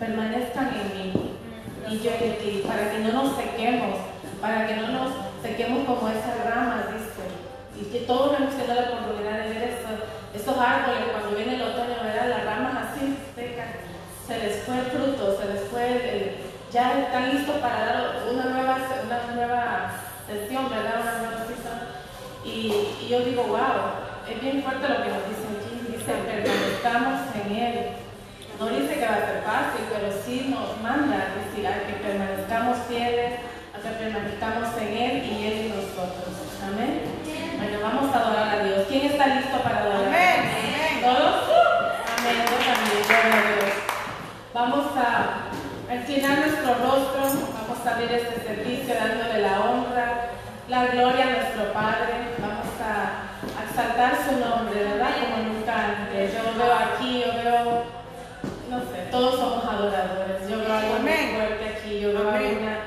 permanezcan en mí y yo en ti, para que no nos sequemos, para que no nos sequemos como esas ramas, dice. Y que todos hemos tenido la oportunidad de ver estos árboles cuando viene el otoño, ¿verdad? Las ramas así secas, se les fue el fruto, se les fue ya están listos para dar una nueva, una nueva sesión, ¿verdad? Una nueva sesión. Y, y yo digo, wow, es bien fuerte lo que nos dice aquí, dice, permanezcamos en Él. No dice que va a ser fácil, pero sí nos manda decir a que permanezcamos fieles, a que permanezcamos en Él y Él en nosotros. Amén. Bueno, vamos a adorar a Dios. ¿Quién está listo para adorar? Amén. ¿Todos? Amén. Yo también, gloria a Dios. Vamos a inclinar nuestro rostro, vamos a abrir este servicio dándole la honra, la gloria a nuestro Padre. Vamos a exaltar su nombre, ¿verdad? Como todos somos adoradores. Yo veo algo muy fuerte aquí, yo veo una,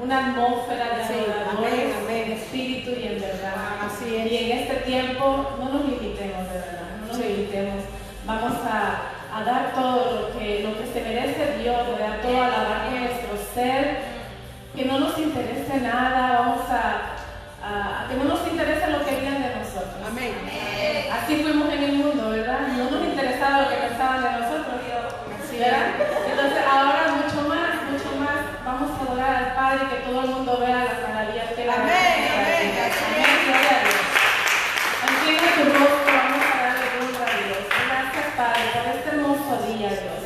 una atmósfera de adoradores en espíritu y en verdad. Así es. Y en este tiempo no nos limitemos, de verdad, no nos limitemos. Vamos a, a, dar todo lo que, lo que se merece Dios, dar todo a alabar nuestro ser, que no nos interese nada, vamos a, a, que no nos interese lo que digan de nosotros. Amén. Así fuimos en el mundo, ¿verdad? No nos interesaba lo que pensaban de nosotros. Entonces ahora mucho más, mucho más, vamos a adorar al Padre que todo el mundo vea las maravillas que Él Amén, amén, amén, gloria a Dios. tu rostro, vamos a darle gloria a Dios. Gracias Padre por este hermoso día, Dios,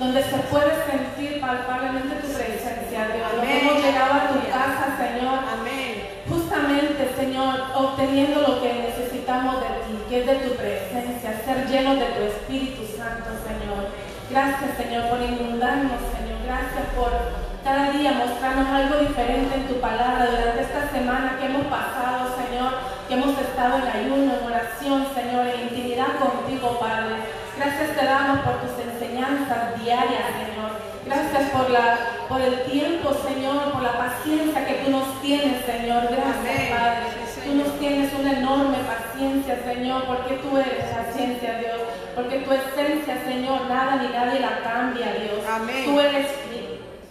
donde se puede sentir palpablemente tu presencia, Dios. Amén. Hemos llegado a tu casa, Señor. Amén. Justamente, Señor, obteniendo lo que necesitamos de ti, que es de tu presencia, ser llenos de tu Espíritu Santo, Señor. Gracias, Señor, por inundarnos, Señor. Gracias por cada día mostrarnos algo diferente en tu palabra durante esta semana que hemos pasado, Señor, que hemos estado en ayuno, en oración, Señor, en intimidad contigo, Padre. Gracias te damos por tus enseñanzas diarias, Señor. Gracias por, la, por el tiempo, Señor, por la paciencia que tú nos tienes, Señor. Gracias, Padre. Tú nos tienes una enorme paciencia, Señor, porque tú eres paciencia, Dios porque tu esencia, Señor, nada ni nadie la cambia, Dios. Amén. Tú eres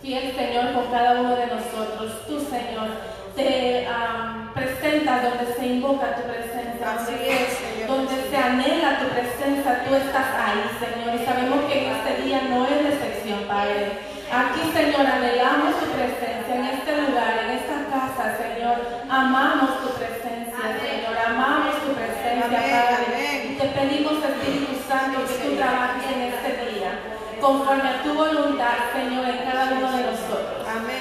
fiel, Señor, con cada uno de nosotros. Tú, Señor, te presentas donde se invoca tu presencia. Así es, Señor. Donde se anhela tu presencia, tú estás ahí, Señor. Y sabemos que en este día no es excepción, Padre. Aquí, Señor, anhelamos tu presencia en este lugar, en esta casa, Señor. Amamos tu presencia, Padre. Te pedimos, Espíritu Santo, que tú trabajes en este día, conforme a tu voluntad, Señor, en cada uno de nosotros.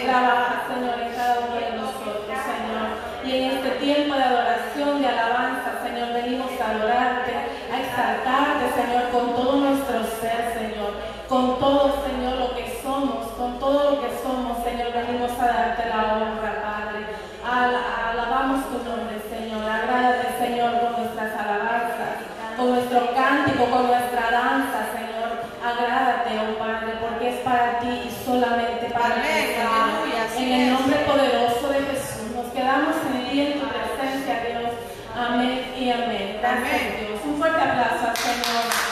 Trabaja, Señor, en cada uno de nosotros, Señor. Y en este tiempo de adoración, de alabanza, Señor, venimos a adorarte, a exaltarte, Señor, con todo nuestro ser, Señor. Con todo, Señor, lo que somos, con todo lo que somos, Señor, venimos a darte la honra, Padre. alabamos tu nombre, Señor. Agrádate, Señor, con nuestras alabanzas, con nuestro cántico, con nuestra danza, Señor. Agrádate, oh Padre, porque es para ti y solamente para ti, En el nombre poderoso de Jesús, nos quedamos en ti, en tu presencia, Dios. Amén y amén. Gracias, Dios. Un fuerte aplauso Señor.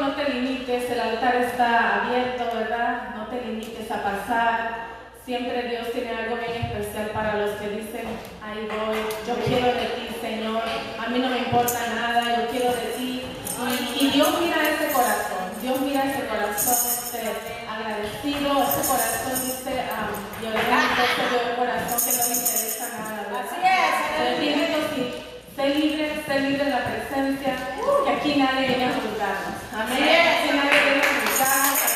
no te limites, el altar está abierto, ¿verdad? No te limites a pasar. Siempre Dios tiene algo bien especial para los que dicen, ahí voy, yo quiero de ti, Señor, a mí no me importa nada, yo quiero de ti. Y, Dios mira ese corazón, Dios mira ese corazón este, agradecido, ese corazón dice, um, le ese corazón que no le interesa nada. Así es, Sé libre, sé libre en la presencia, que aquí nadie viene a juzgarnos. Amén. Aquí nadie viene a juzgarnos,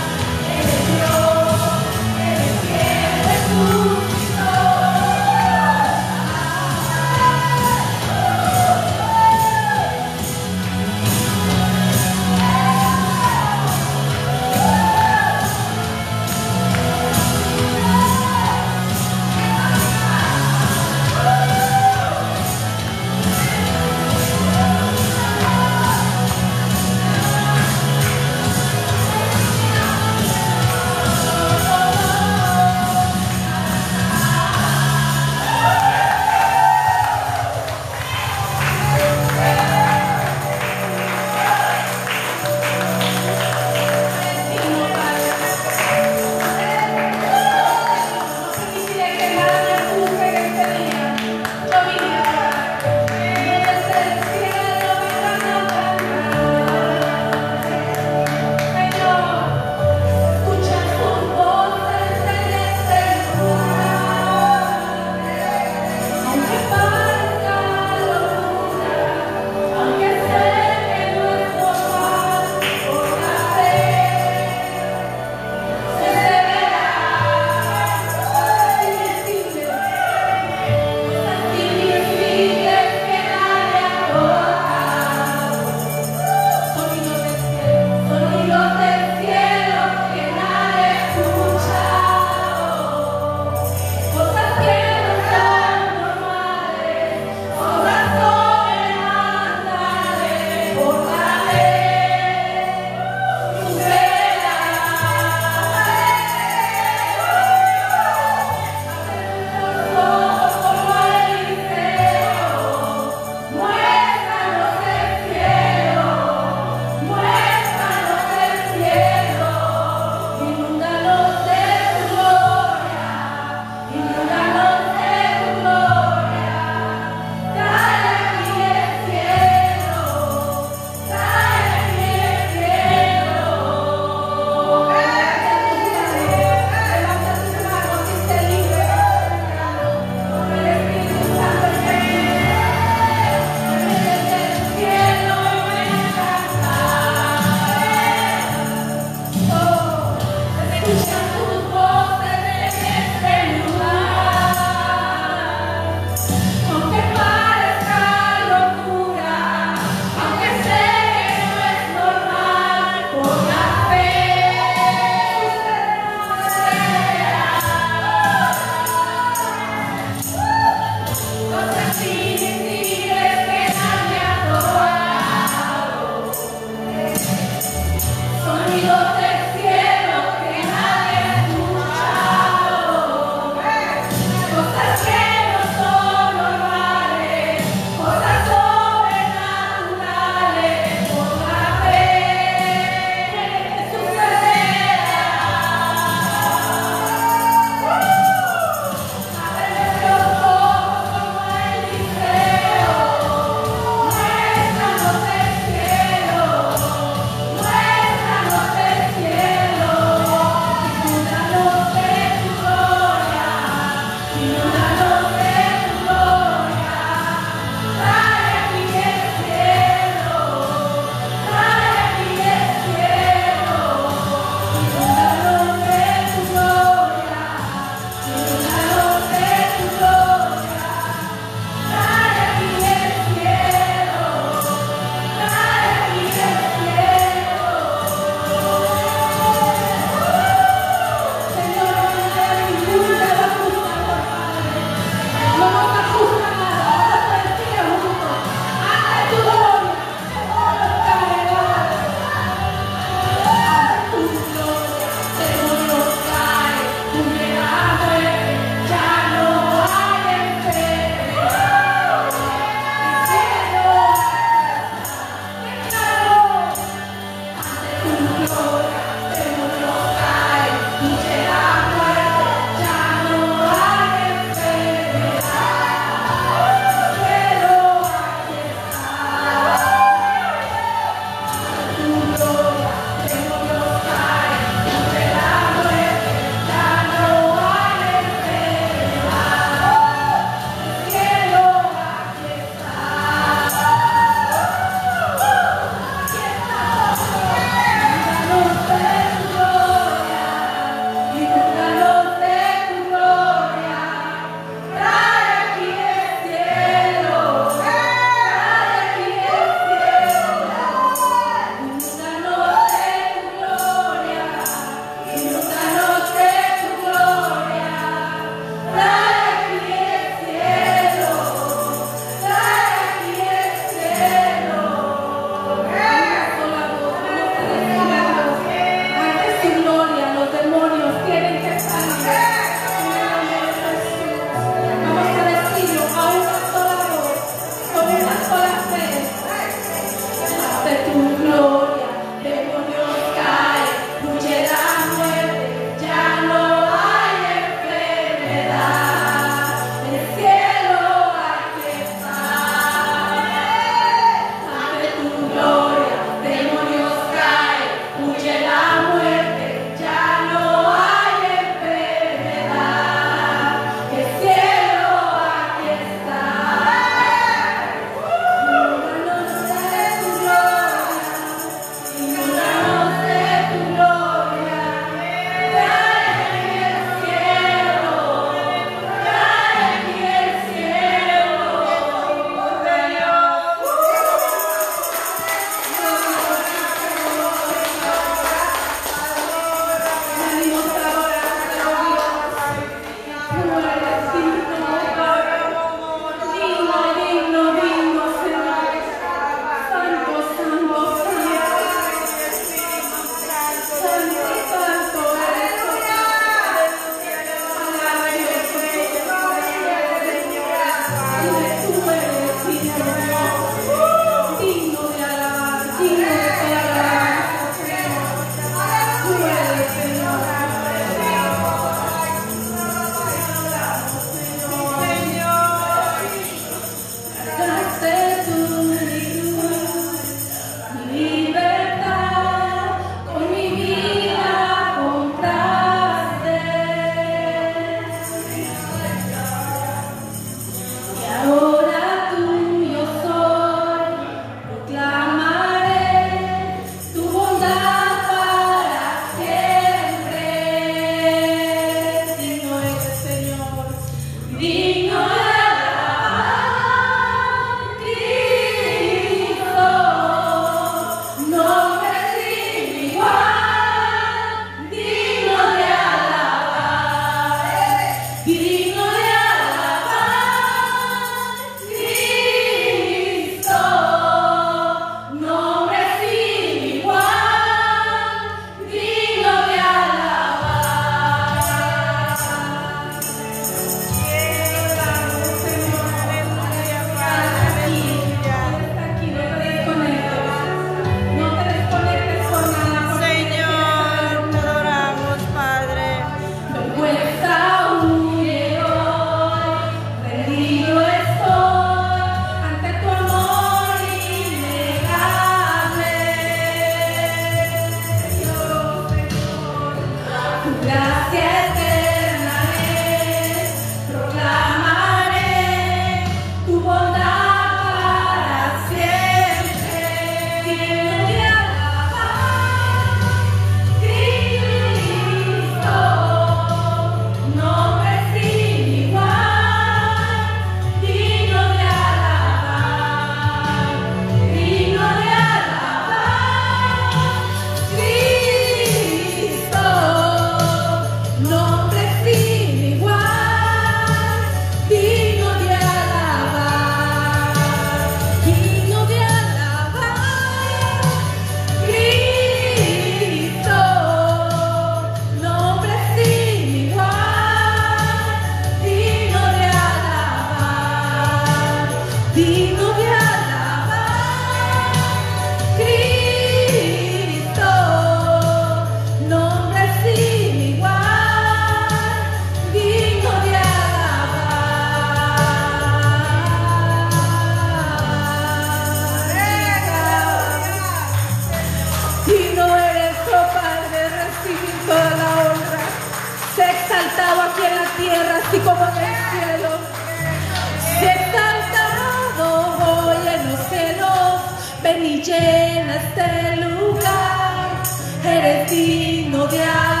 llena este lugar, eres digno de amor.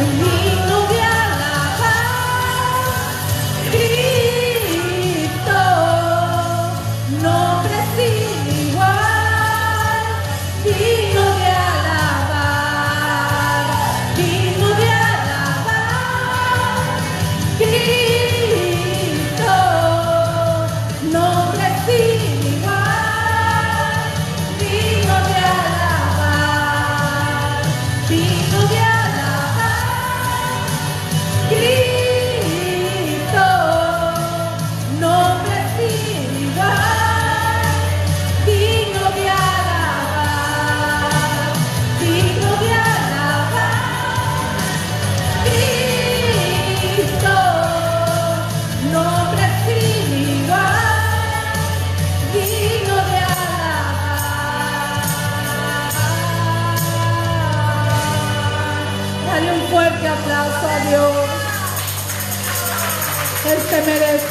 to.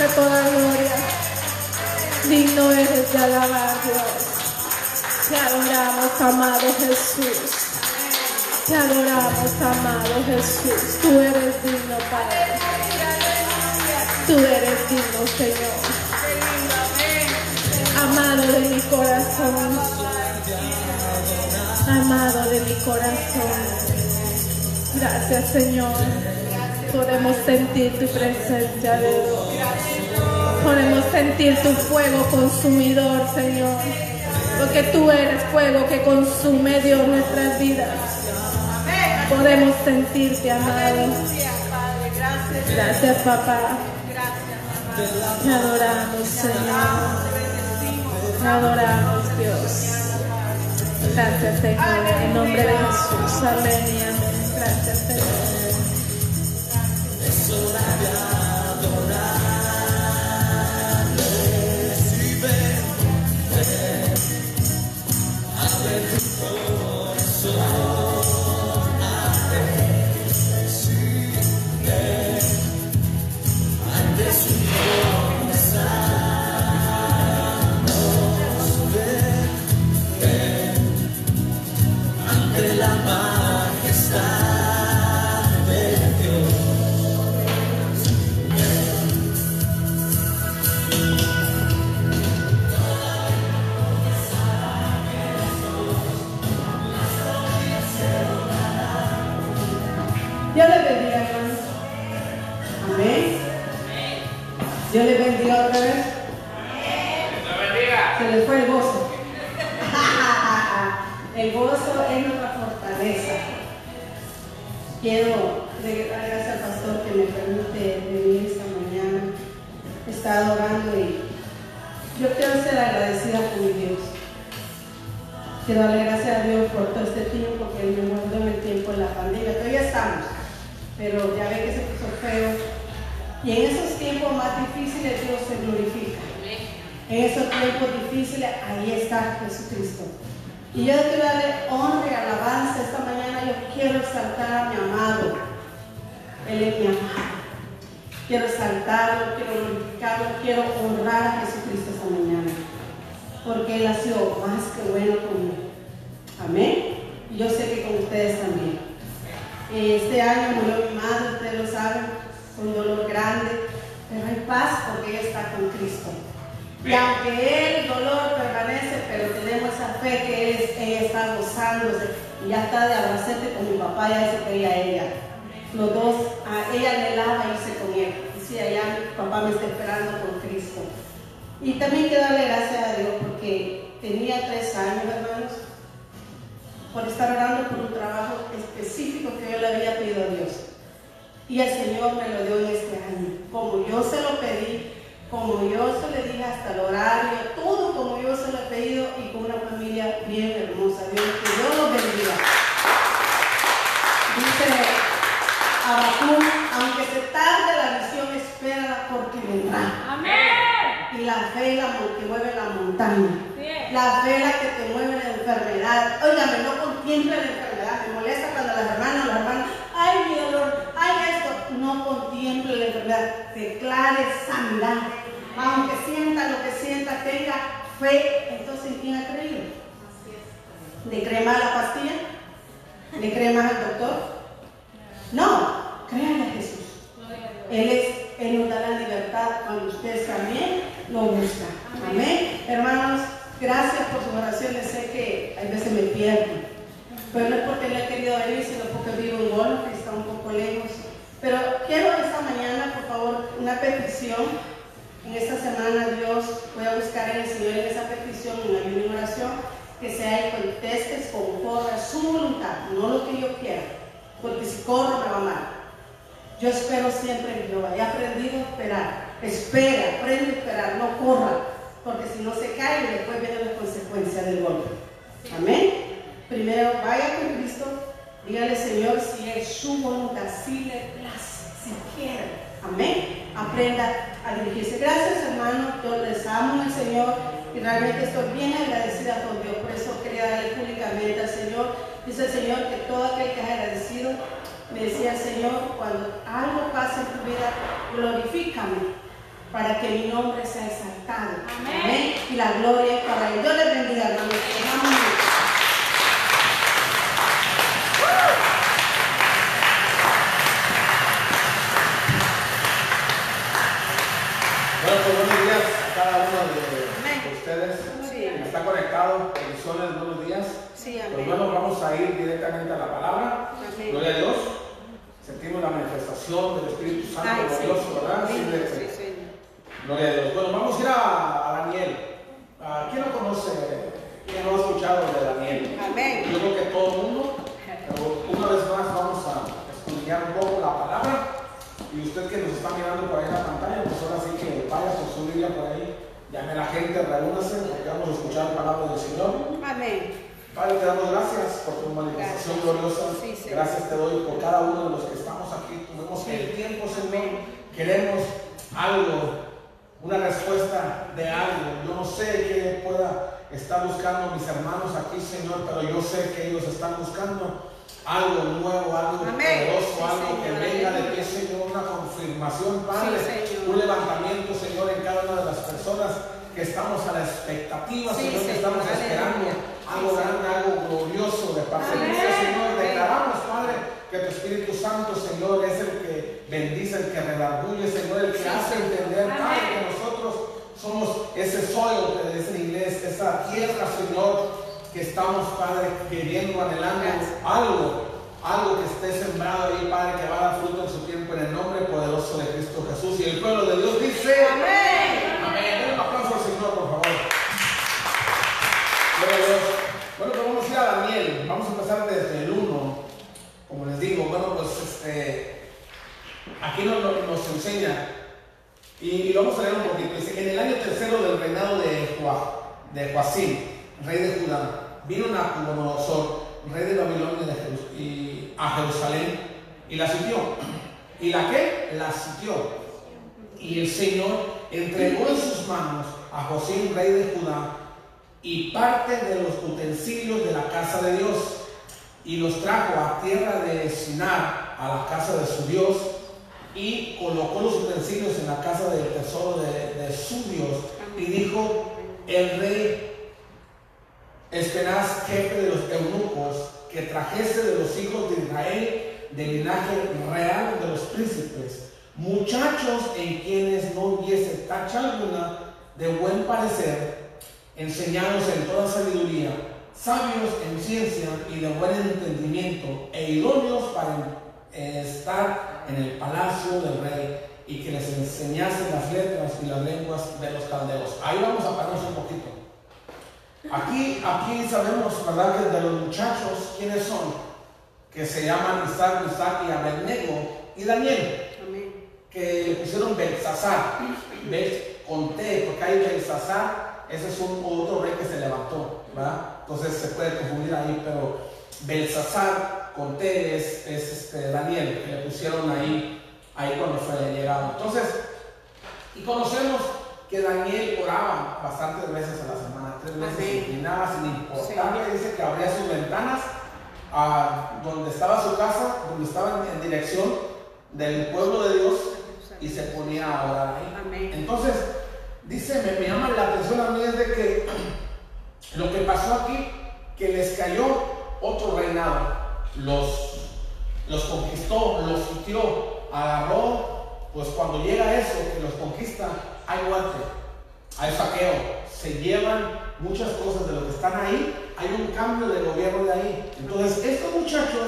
toda gloria. Digno eres de alabar, Dios. Te adoramos, amado Jesús. Te adoramos, amado Jesús. Tú eres digno, Padre. Tú eres digno, Señor. Amado de mi corazón. Amado de mi corazón. Gracias, Señor podemos sentir tu presencia, Dios podemos sentir tu fuego consumidor, Señor. Porque tú eres fuego que consume Dios nuestras vidas. Podemos sentirte, amado. Gracias, papá. Te adoramos, Señor. Te adoramos, Dios. Gracias, Señor. En nombre de Jesús. Amén y amén. Gracias, Señor. En tiempo de la pandemia. Todavía estamos, pero ya ve que se puso feo. Y en esos tiempos más difíciles Dios se glorifica. En esos tiempos difíciles, ahí está Jesucristo. Y yo quiero darle honra y alabanza esta mañana. Yo quiero exaltar a mi amado. Él es mi amado. Quiero exaltarlo, quiero glorificarlo, quiero honrar a Jesucristo esta mañana. Porque Él ha sido más que bueno conmigo. Amén. Y yo sé que con ustedes también. Este año murió mi madre, ustedes lo saben, con dolor grande, pero hay paz porque ella está con Cristo. Y aunque el dolor permanece, pero tenemos esa fe que él, ella está gozándose y ya está de abrazarte con mi papá, ya se quería ella. Los dos, a ella le lava irse con él. Decía, ya mi papá me está esperando con Cristo. Y también quiero darle gracias a Dios porque tenía tres años, hermanos, por estar orando por un trabajo específico que yo le había pedido a Dios. Y el Señor me lo dio en este año. Como yo se lo pedí, como yo se le dije hasta el horario, todo como yo se lo he pedido y con una familia bien hermosa. Dios, que Dios los bendiga. Dice Abacú, aunque se tarde la visión, espera porque vendrá. Amén. Y la fe la que mueve la montaña. La fe es la que te mueve la enfermedad. Óigame, no contiemple la enfermedad. Me molesta cuando las hermanas, las hermanas, ay mi dolor, ay esto. No contiemple la enfermedad. Declare sanidad. Aunque sienta lo que sienta, tenga fe. Entonces, ¿en quién ha creído? ¿Le cree más la pastilla? ¿Le cree más al doctor? No, créale a Jesús. Él, es, él nos da la libertad cuando ustedes también lo buscan. Amén. Hermanos, gracias por sus oraciones. Sé que a veces me pierdo. Pero no es porque no he querido venir, sino porque vivo en Golo, que está un poco lejos. Pero quiero esta mañana, por favor, una petición. En esta semana, Dios, voy a buscar en el Señor en esa petición, en ayuno y oración, que sea y contestes conforme a su voluntad, no lo que yo quiera. Porque si corro me va mal. Yo espero siempre en Jehová. He aprendido a esperar. Espera, aprende a esperar, no corra. Porque si no se cae, después viene la consecuencia del golpe. Amén. Primero, vaya con Cristo. Dígale, Señor, si es su voluntad, si le place, si quiere. Amén. Aprenda a dirigirse. Gracias, hermano. Yo les amo al Señor y realmente estoy bien agradecida con Dios. Por eso quería darle públicamente al Señor. Dice el Señor que todo aquel que es agradecido me decía el Señor, cuando algo pase en tu vida, glorifícame para que mi nombre sea exaltado. Amén. Y la gloria es para Él. Dios les bendiga, hermanos. Bueno, buenos días a cada uno de, Amén. de ustedes. Sí. Está conectado, bendiciones, buenos días. Sí, Pues amén. bueno, vamos a ir directamente a la palabra. Amén. Gloria a Dios. Sentimos la manifestación del Espíritu Santo Ay, sí. glorioso, ¿verdad? Sí, de- sí. Gloria a Dios. Bueno, vamos a ir a, a Daniel. Ah, ¿Quién lo conoce? ¿Quién no ha escuchado de Daniel? Amén. Yo creo que todo el mundo. Pero una vez más vamos a estudiar un poco la palabra. Y usted que nos está mirando por ahí en la pantalla, pues ahora sí que vaya con su Biblia por ahí. Llame a la gente, reúnase, porque vamos a escuchar la palabra del Señor. Amén. Padre, te damos gracias por tu manifestación Gracias. gloriosa. Sí, gracias te doy por cada uno de los que estamos aquí. Tuvimos Sí. el tiempo, Señor. Queremos algo, una respuesta de algo. Yo no sé qué pueda estar buscando mis hermanos aquí, Señor, pero yo sé que ellos están buscando algo nuevo, algo poderoso, Sí, algo que venga de ti, Señor, una confirmación, Padre, Sí, un levantamiento, Señor, en cada una de las personas que estamos a la expectativa, Sí, Señor, que estamos Aleluya. esperando algo grande, algo glorioso de parte de Señor. Declaramos, Padre, que tu Espíritu Santo, Señor, es el que bendice, el que redarguye, Señor, el que hace entender, Padre, que nosotros somos ese dice en inglés, esa tierra, Señor, que estamos, Padre, queriendo, anhelando Gracias. algo, algo que esté sembrado ahí, Padre, que va a dar fruto en su tiempo, en el nombre poderoso de Cristo Jesús. Y el pueblo de Dios dice, Amén. Amén. Un aplauso al Señor, por favor. Bueno, pues vamos a ir a Daniel. Vamos a empezar desde el 1. Como les digo, bueno, pues este, aquí nos, nos- enseña. Y, y lo vamos a leer un poquito. Dice, en el año tercero del reinado de, Joa- de Joacim, rey de Judá, vino Nabucodonosor, rey de Babilonia y, a Jerusalén, y la sitió. ¿Y la qué? La sitió. Y el Señor entregó en sus manos a José, rey de Judá, y parte de los utensilios de la casa de Dios, y los trajo a tierra de Sinar, a la casa de su Dios, y colocó los utensilios en la casa del tesoro de, de su Dios. Y dijo el rey Espenaz, jefe de los eunucos, que trajese de los hijos de Israel, del linaje real de los príncipes, muchachos en quienes no hubiese tacha alguna de buen parecer, enseñados en toda sabiduría, sabios en ciencia y de buen entendimiento, e idóneos para estar en el palacio del rey, y que les enseñasen las letras y las lenguas de los caldeos. Ahí vamos a pararnos un poquito. Aquí, aquí sabemos, ¿verdad?, que de los muchachos, ¿quiénes son? Que se llaman Isaac, Isaac y Abednego y Daniel, Amén. que le pusieron Belsasar, Bel con T, porque hay Belsasar, ese es un otro rey que se levantó, ¿verdad? Entonces se puede confundir ahí, pero Belsasar con T es, es, este, Daniel, que le pusieron ahí, ahí cuando fue llegado. Entonces, y conocemos que Daniel oraba bastantes veces a la semana, tres veces, sin importarle, dice que abría sus ventanas a donde estaba su casa, donde estaba en, en dirección del pueblo de Dios y se ponía a orar. Ahí. Entonces, dice, me, me llama la atención a mí es de que lo que pasó aquí, que les cayó otro reinado, los, los conquistó, los sitió, agarró, pues cuando llega eso, que los conquista, hay muerte, hay saqueo, se llevan muchas cosas de lo que están ahí, hay un cambio de gobierno de ahí. Entonces, estos muchachos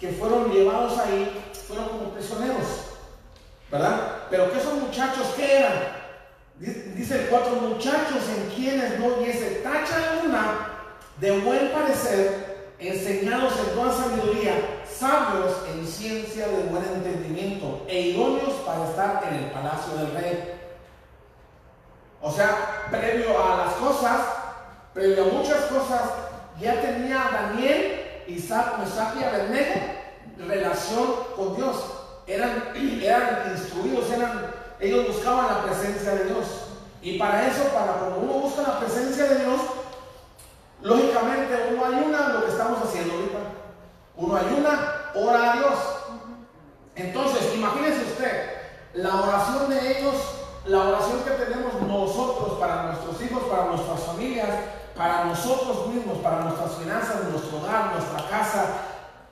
que fueron llevados ahí fueron como prisioneros, ¿verdad? Pero que esos muchachos, ¿qué eran? Di- Dice cuatro muchachos en quienes no hubiese tacha alguna de buen parecer, enseñados en toda sabiduría, sabios en ciencia de buen entendimiento e idóneos para estar en el palacio del rey. O sea, previo a las cosas, previo a muchas cosas, ya tenía Daniel, Isaac, Mesach y relación con Dios. Eran, eran instruidos, eran, ellos buscaban la presencia de Dios. Y para eso, para cuando uno busca la presencia de Dios, lógicamente uno ayuna lo que estamos haciendo ahorita. Uno ayuna, ora a Dios. Entonces, imagínense usted, la oración de ellos, la oración que tenemos nosotros para nuestros hijos, para nuestras familias, para nosotros mismos, para nuestras finanzas, nuestro hogar, nuestra casa,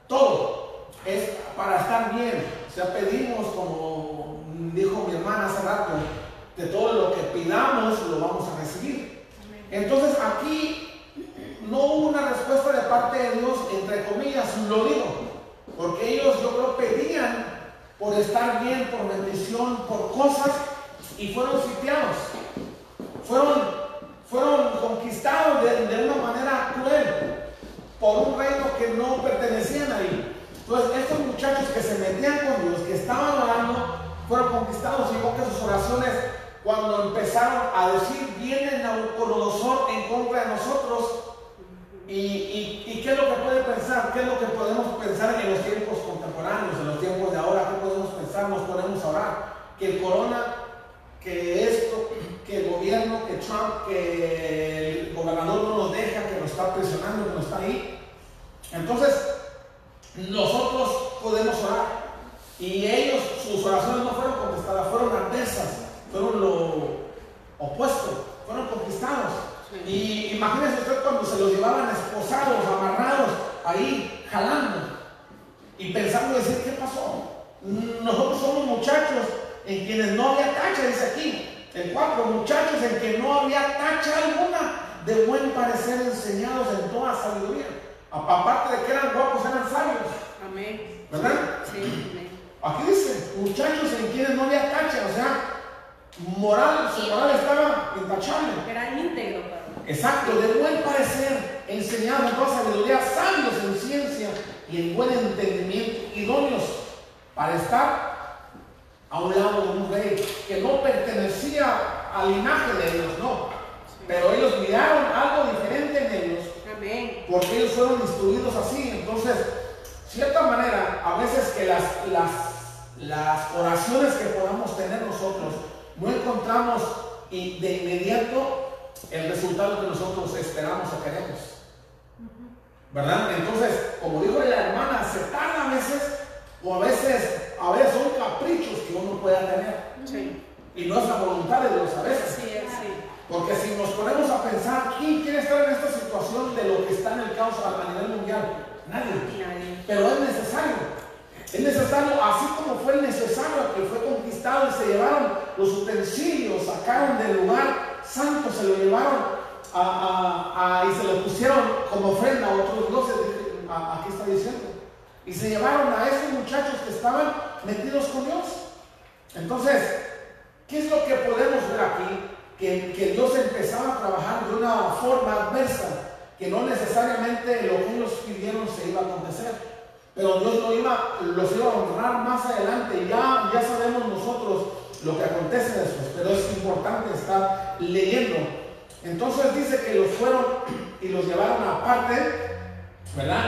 todo es para estar bien. O sea, pedimos, como dijo mi hermana hace rato, de todo lo que pidamos lo vamos a recibir. Entonces aquí no hubo una respuesta de parte de Dios, entre comillas, lo digo, porque ellos yo creo pedían por estar bien, por bendición, por cosas, y fueron sitiados, fueron, fueron conquistados de, de una manera cruel por un reino que no pertenecían ahí. Entonces, estos muchachos que se metían con Dios, que estaban orando, fueron conquistados. Y que sus oraciones, cuando empezaron a decir, viene Nabucodonosor en contra de nosotros, y, y- y qué es lo que puede pensar? ¿Qué es lo que podemos pensar en los tiempos contemporáneos, en los tiempos de ahora? ¿Qué podemos pensar? Nos podemos orar. Que el corona, que esto, que el gobierno, que Trump, que el gobernador no nos deja, que nos está presionando, que nos está ahí. Entonces, nosotros podemos orar. Y ellos, sus oraciones no fueron contestadas, fueron adversas, fueron lo opuesto, fueron conquistados. Y imagínense usted cuando se los llevaban esposados, amarrados, ahí, jalando, y pensando decir, ¿qué pasó? Nosotros somos muchachos en quienes no había tacha, dice aquí, el cuatro, muchachos en que no había tacha alguna de buen parecer enseñados en toda sabiduría. Aparte de que eran guapos, eran sabios, Amén. ¿verdad? Sí, amén. Aquí dice, muchachos en quienes no había tacha, o sea, moral, su moral estaba intachable. Era íntegro. Exacto, de buen parecer, enseñados en toda sabiduría, sabios en ciencia y en buen entendimiento, idóneos para estar a un lado de un rey que no pertenecía al linaje de ellos, no. Pero ellos miraron algo diferente en ellos Amén. porque ellos fueron instruidos así. Entonces, cierta manera, a veces que las, las, las oraciones que podamos tener nosotros no encontramos y de inmediato el resultado que nosotros esperamos o queremos. ¿Verdad? Entonces, como dijo la hermana, se tarda a veces, o a veces, a veces son caprichos que uno pueda tener. Sí. Y no es la voluntad de Dios a veces. Sí. Porque si nos ponemos a pensar, ¿quién quiere estar en esta situación de lo que está en el caos a nivel mundial? Nadie. Nadie. Pero es necesario. Es necesario, así como fue necesario que fue conquistado y se llevaron los utensilios, sacaron del lugar santo, se lo llevaron a, a- a- y se lo pusieron como ofrenda a otros dioses, aquí está diciendo. Y se llevaron a esos muchachos que estaban metidos con Dios. Entonces, ¿qué es lo que podemos ver aquí? Que, que Dios empezaba a trabajar de una forma adversa, que no necesariamente lo que ellos pidieron se iba a acontecer. Pero Dios lo iba, los iba a honrar más adelante. Ya, ya sabemos nosotros lo que acontece después, pero es importante estar leyendo. Entonces dice que los fueron y los llevaron aparte, ¿verdad?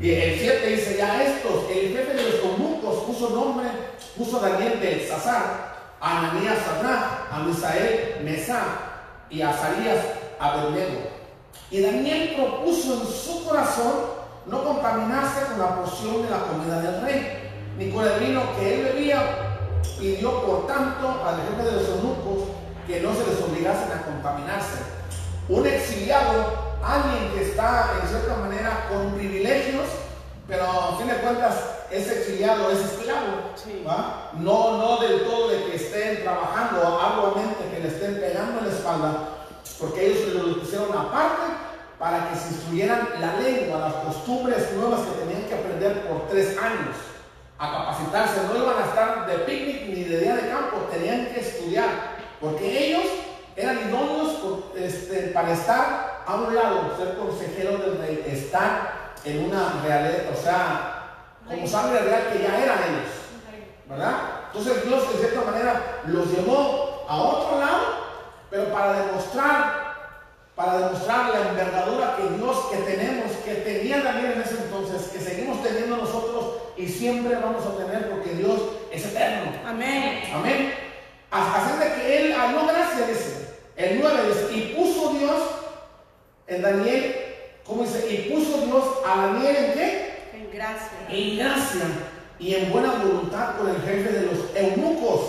Y el 7 dice, ya estos, el jefe de los eunucos puso nombre, puso Daniel Belsasar, a Ananías a Misael Mesá y a Azarías Abednego. Y Daniel propuso en su corazón no contaminarse con la porción de la comida del rey, ni con el vino que él bebía. Pidió por tanto al jefe de los eunucos que no se les obligasen a contaminarse. Un exiliado, alguien que está en cierta manera con privilegios, pero a fin de cuentas es exiliado, es esclavo. Sí. ¿va? No, no del todo de que estén trabajando arduamente, que le estén pegando en la espalda, porque ellos lo pusieron aparte para que se instruyeran la lengua, las costumbres nuevas que tenían que aprender por tres años, a capacitarse. No iban a estar de picnic ni de día de campo, tenían que estudiar, porque ellos eran idóneos este, para estar a un lado, ser consejeros del rey, estar en una realidad, o sea, como sangre real que ya eran ellos. ¿verdad? Entonces Dios de cierta manera los llevó a otro lado, pero para demostrar, para demostrar la envergadura que Dios que tenemos, que tenía Daniel en ese entonces, que seguimos teniendo nosotros y siempre vamos a tener porque Dios es eterno. Amén. Amén. Así de que él halló gracia, dice. El 9 dice, y puso Dios en Daniel, ¿cómo dice? Y puso Dios a Daniel en qué? Gracia. en gracia y en buena voluntad con el jefe de los eunucos.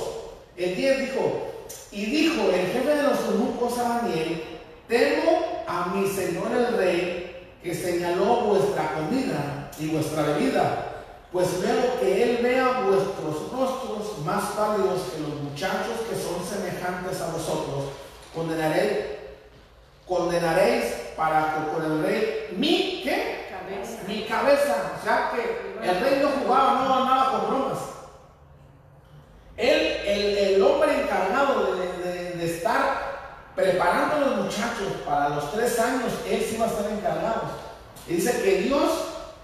El 10 dijo, y dijo el jefe de los eunucos a Daniel, temo a mi señor el rey que señaló vuestra comida y vuestra bebida, pues veo que él vea vuestros rostros más pálidos que los muchachos que son semejantes a vosotros. Condenaré, condenaréis para que con el rey mi qué? Mi cabeza. O sea que el rey no jugaba, no andaba con bromas. Él, el, hombre encargado de estar preparando a los muchachos para los tres años, él sí va a estar encargado. Y dice que Dios,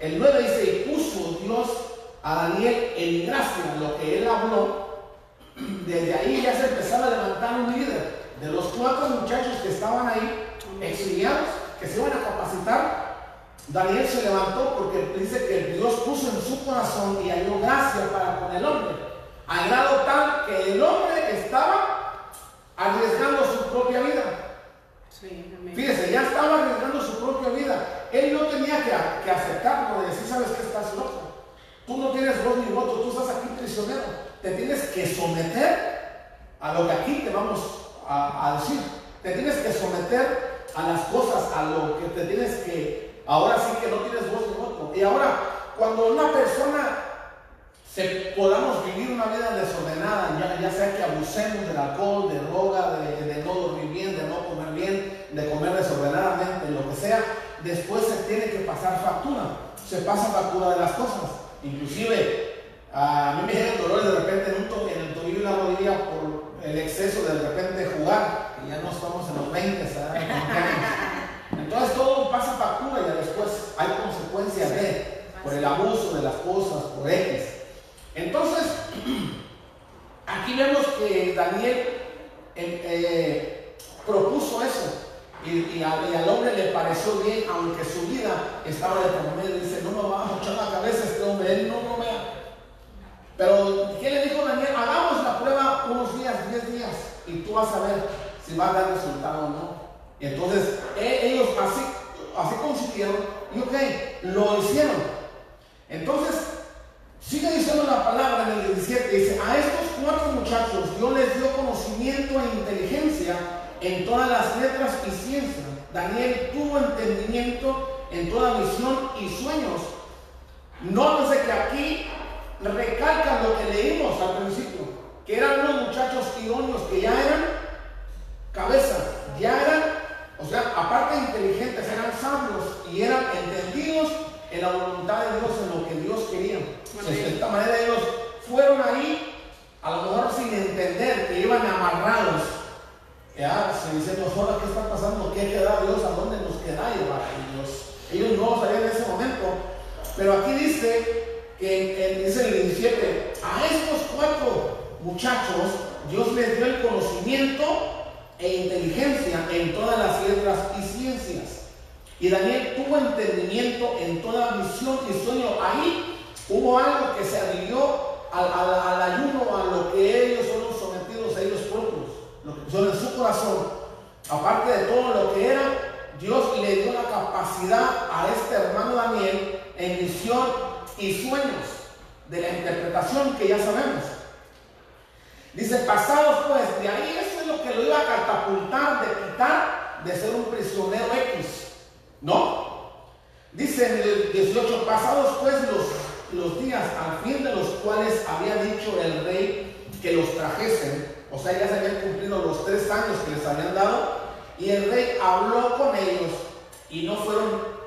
el 9 dice, y puso Dios a Daniel en gracia, lo que él habló. Desde ahí ya se empezaba a levantar un líder. De los cuatro muchachos que estaban ahí, exiliados, que se iban a capacitar, Daniel se levantó porque dice que Dios puso en su corazón y halló gracia para con el hombre. Al grado tal que el hombre estaba arriesgando su propia vida. Sí. Fíjese, ya estaba arriesgando su propia vida. Él no tenía que, que aceptarlo, de decir, sabes que estás loco. Tú no tienes voz ni voto, tú estás aquí prisionero. Te tienes que someter a lo que aquí te vamos a, a decir. Te tienes que someter a las cosas, a lo que te tienes que, ahora sí que no tienes voz ni voto. Y ahora, cuando una persona se, podamos vivir una vida desordenada, ya, ya sea que abusemos del alcohol, de droga, de, de no dormir bien, de no comer bien, de comer desordenadamente, lo que sea, después se tiene que pasar factura, se pasa factura de las cosas. Inclusive A mí me dieron dolores de repente en, un to- en el tobillo y la rodilla por el exceso de de repente jugar, que ya no estamos en los 20, ¿sabes? 20 años. Entonces todo pasa factura y después hay consecuencias de, por el abuso de las cosas, por X. Entonces, aquí vemos que Daniel eh, eh, propuso eso. Y, al, hombre le pareció bien, aunque su vida estaba de por medio. Dice, no me va a echar la cabeza este hombre, él no, no me... Pero, ¿qué le dijo Daniel? Hagamos la prueba unos días, 10 días, y tú vas a ver si va a dar resultado o no. Y entonces, e- ellos así, así consiguieron, y ok, lo hicieron. Entonces, sigue diciendo la palabra en el 17, dice, a estos cuatro muchachos Dios les dio conocimiento e inteligencia en todas las letras y ciencia. Daniel tuvo entendimiento en toda visión y sueños. Nótese que aquí recalcan lo que leímos al principio, que eran unos muchachos idóneos que ya eran cabeza, ya eran, o sea, aparte inteligentes, eran sabios y eran entendidos en la voluntad de Dios, en lo que Dios quería. De esta manera ellos fueron ahí, a lo mejor sin entender que iban amarrados. Ya, se diciendo, ahora qué está pasando, qué queda Dios, a dónde nos queda llevar a Dios. Ellos no lo sabían en ese momento, pero aquí dice que en, dice el 17, a estos cuatro muchachos Dios les dio el conocimiento e inteligencia en todas las letras y ciencias. Y Daniel tuvo entendimiento en toda visión y sueño. Ahí hubo algo que se adhirió al, ayuno, a lo que ellos fueron sometidos a ellos propios, lo que pusieron en su corazón. Aparte de todo lo que era, Dios le dio la capacidad a este hermano Daniel en visión y sueños de la interpretación que ya sabemos. Dice, pasados pues, de ahí eso es lo que lo iba a catapultar, de quitar, de ser un prisionero X. ¿No? Dice en el 18, pasados pues los, los días al fin de los cuales había dicho el rey que los trajesen, o sea, ya se habían cumplido los tres años que les habían dado, y el rey habló con ellos y no fueron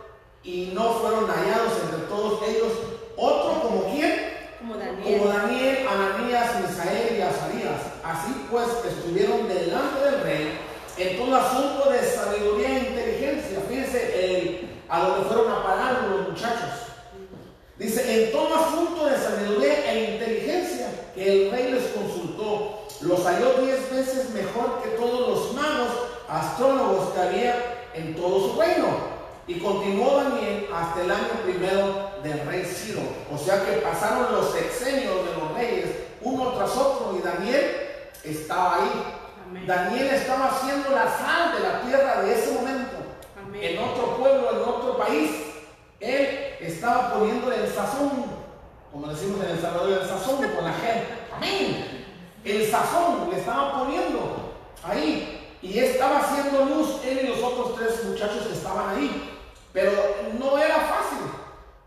y no fueron hallados entre todos ellos otro como quién Como Daniel. como Daniel, Ananías, Misael y Azarías. Así pues estuvieron delante del rey en todo asunto de sabiduría e el- a donde fueron a parar los muchachos. Dice, en todo asunto de sabiduría e inteligencia que el rey les consultó, los halló diez veces mejor que todos los magos, astrólogos que había en todo su reino. Y continuó Daniel hasta el año primero del rey Ciro. O sea que pasaron los sexenios de los reyes, uno tras otro, y Daniel estaba ahí. Amén. Daniel estaba haciendo la sal de la tierra de ese momento. En otro pueblo, en otro país. Él estaba poniéndole el sazón, como decimos en El Salvador, el sazón con la gente. Amén. El sazón le estaba poniendo ahí. Y estaba haciendo luz él y los otros tres muchachos que estaban ahí. Pero no era fácil.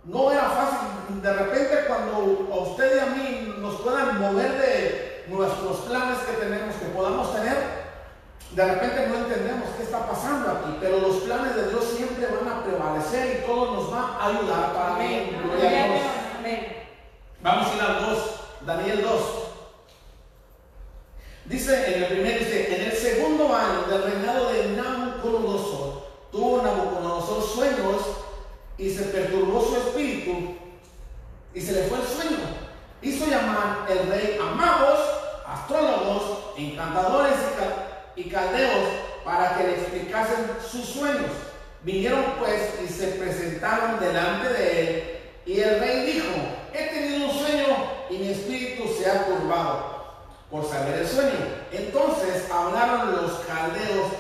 No era fácil. De repente cuando a usted y a mí nos puedan mover de nuestros planes que tenemos, que podamos tener, de repente no entendemos qué está pasando aquí, pero los planes de Dios siempre van a prevalecer y todo nos va a ayudar para Amén. bien. Gloria a Dios. Amén. Vamos a ir al 2, Daniel 2. Dice en el primer, dice, en el segundo año del reinado de Nabucodonosor, tuvo Nabucodonosor sueños y se perturbó su espíritu y se le fue el sueño. Hizo llamar el rey a magos, astrólogos, encantadores y, y caldeos para que le explicasen sus sueños. Vinieron pues y se presentaron delante de él y el rey dijo, he tenido un sueño y mi espíritu se ha turbado por saber el sueño. Entonces hablaron los caldeos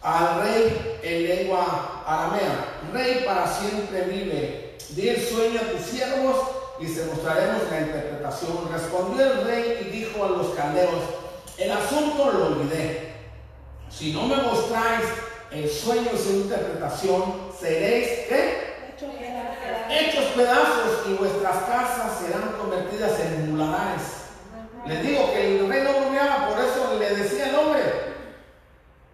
al rey en lengua aramea. Rey para siempre vive. Di el sueño a tus siervos y se mostraremos la interpretación. Respondió el rey y dijo a los caldeos, el asunto lo olvidé. Si no me mostráis el sueño y su interpretación, seréis ¿qué? hechos pedazos y vuestras casas serán convertidas en muladares. Les digo que el rey no bromeaba, por eso le decía el hombre,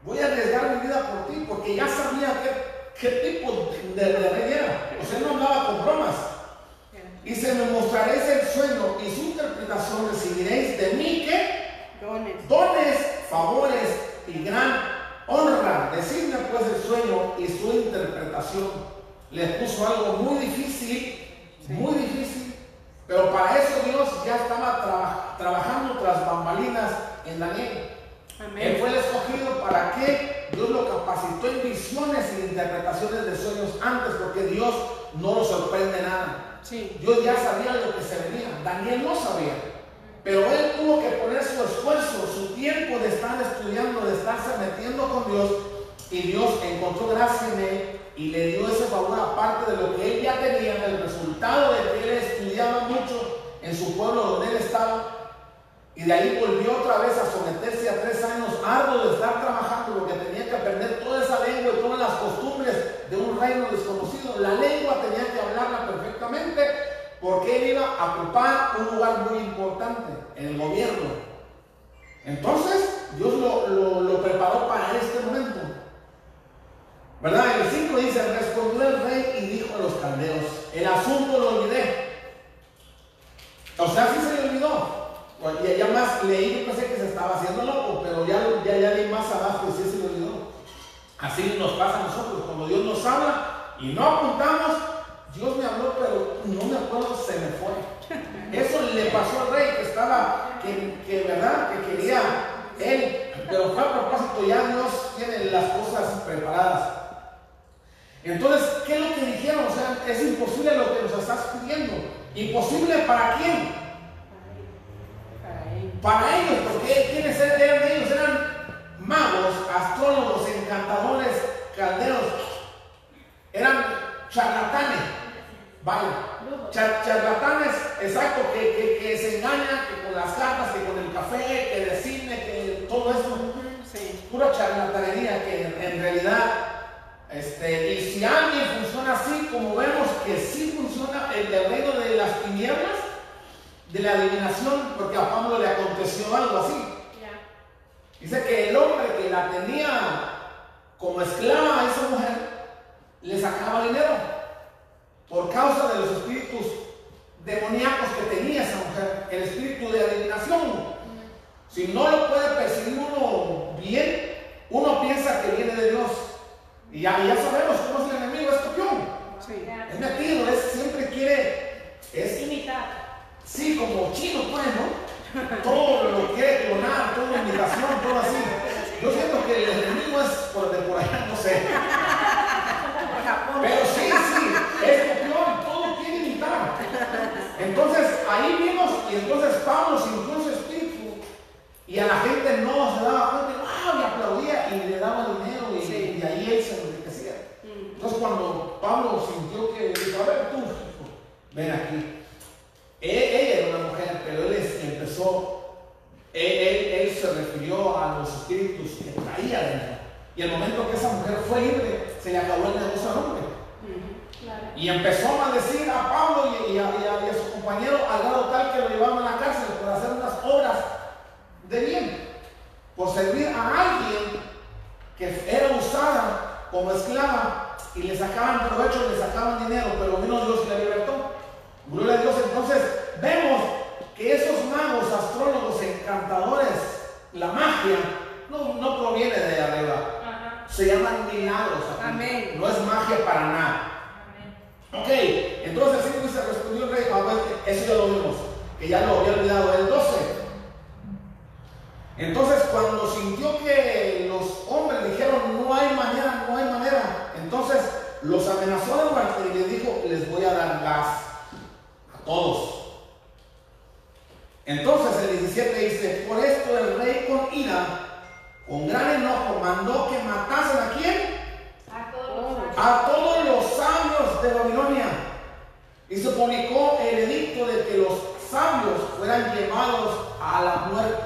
voy a arriesgar mi vida por ti, porque ya sabía qué, qué tipo de, de rey era. O sea, no andaba con bromas. Dice, me mostraréis el sueño y su interpretación recibiréis de mí que Dones. dones, favores y gran honra. Decidme pues el sueño y su interpretación. Les puso algo muy difícil, muy difícil. Pero para eso Dios ya estaba traba- trabajando tras bambalinas en Daniel. Él Amén. fue el escogido para que Dios lo capacitó en visiones e interpretaciones de sueños antes, porque Dios no lo sorprende nada. Sí. Dios ya sabía lo que se venía. Daniel no sabía. Pero él tuvo que poner su esfuerzo, su tiempo de estar estudiando, de estarse metiendo con Dios. Y Dios encontró gracia en él y le dio ese favor aparte de lo que él ya tenía, del resultado de que él estudiaba mucho en su pueblo donde él estaba. Y de ahí volvió otra vez a someterse a tres años arduos de estar trabajando, porque tenía que aprender toda esa lengua y todas las costumbres de un reino desconocido. La lengua tenía que hablarla perfectamente, porque él iba a ocupar un lugar muy importante en el gobierno. Entonces, Dios lo, preparó para este momento. ¿Verdad? En el 5 dice, respondió el rey y dijo a los caldeos, el asunto lo olvidé. O sea, sí se le olvidó. Y ya más leí, pensé que se estaba haciendo loco, pero ya, ya, ya leí más abajo y sí se le olvidó. Así nos pasa a nosotros, cuando Dios nos habla y no apuntamos, Dios me habló, pero no me acuerdo, se me fue. Eso le pasó al rey que estaba, que, que verdad, que quería él, pero fue a propósito, ya Dios tiene las cosas preparadas. Entonces, ¿qué es lo que dijeron? O sea, es imposible lo que nos estás pidiendo. ¿Imposible para quién? Para él. Para ellos, porque ¿quiénes eran ellos? Eran magos, astrólogos, encantadores, calderos. Eran charlatanes. Vale. Char- charlatanes, exacto, que, que- que se engañan, que con las cartas, que con el café, que de cine, que todo eso. Sí. Pura charlatanería que en, en realidad, este, y si alguien funciona así, como vemos que sí funciona el del reino de las tinieblas, de la adivinación, porque a Pablo le aconteció algo así. Dice que el hombre que la tenía como esclava a esa mujer, le sacaba dinero por causa de los espíritus demoníacos que tenía esa mujer, el espíritu de adivinación. Si no lo puede percibir uno bien, uno piensa que viene de Dios. Y ya, ya sabemos cómo es el enemigo, es copión. Sí. Es metido, es, siempre quiere, es Imitar. Sí, como chino, pues, ¿no? Todo lo quiere clonar, toda imitación, todo así. Yo siento que el enemigo es por, de por allá, no sé. Pero sí, sí, es copión, todo quiere imitar. Entonces, ahí vimos, y entonces Pablo sintió su espíritu, y a la gente no se daba cuenta, ¡wow! Y aplaudía, y le daba dinero, y, Sí. y ahí él se enriquecía. Mm. Entonces cuando Pablo sintió que dijo, a ver tú, hijo, ven aquí. Él- ella era una mujer, pero él empezó, él, él- él se refirió a los espíritus que traía dentro. Y el momento que esa mujer fue libre, se le acabó el negocio al hombre. Y empezó a maldecir a Pablo y, y a, y a- y a su compañero al grado tal que lo llevaban a la cárcel por hacer unas obras de bien, por servir a alguien que era usada como esclava y le sacaban provecho, le sacaban dinero, pero vino Dios y la libertó. Gloria a Dios. Entonces vemos que esos magos, astrólogos, encantadores, la magia, no, no proviene de arriba. Ajá. Se llaman milagros. aquí. Amén. No es magia para nada. Ok, entonces así dice, respondió el rey, eso ya lo vimos, que ya lo había olvidado, el 12. Entonces cuando sintió que los hombres dijeron, no hay manera, no hay manera, entonces los amenazó de muerte y les dijo, les voy a dar gas a todos. Entonces el 17 dice, por esto el rey con ira, con gran enojo, mandó que matasen a quién? A todos a todos los. Y se publicó el edicto de que los sabios fueran llevados a la muerte.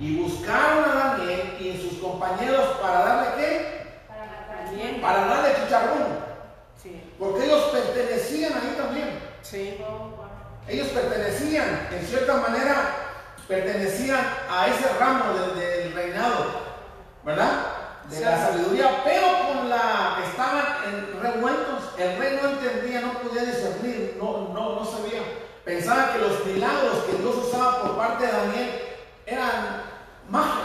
Y buscaron a Daniel y sus compañeros para darle qué? Para matar. Para darle chicharrón. Sí. Porque ellos pertenecían ahí también. Sí. Ellos pertenecían, en cierta manera, pertenecían a ese ramo de- del reinado, ¿verdad? De la sabiduría, pero con la, estaban en- revueltos el rey no entendía, no podía discernir, no, no, no sabía. Pensaba que los milagros que Dios usaba por parte de Daniel eran magia,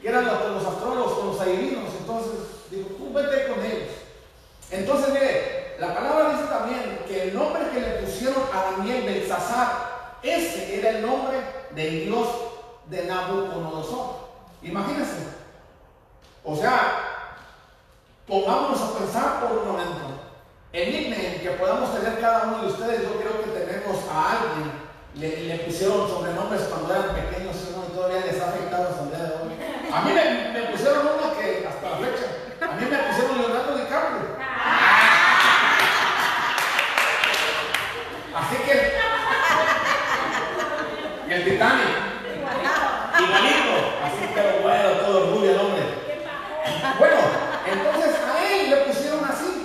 que eran los, los astrólogos, los adivinos. Entonces, digo, tú vete con ellos. Entonces, mire, la palabra dice también que el nombre que le pusieron a Daniel Belsasar, ese era el nombre del Dios de Nabucodonosor. Imagínense. O sea, pongámonos a pensar por un momento. El nickname que podamos tener cada uno de ustedes, yo creo que tenemos a alguien, le, pusieron sobrenombres cuando eran pequeños y todavía les ha afectado hasta el día de hoy. A mí me, me pusieron uno que hasta la fecha, a mí me pusieron Leonardo DiCaprio. Así que el Titanic, igualito, así pero bueno, todo rubio el hombre. Bueno, entonces a él le pusieron así.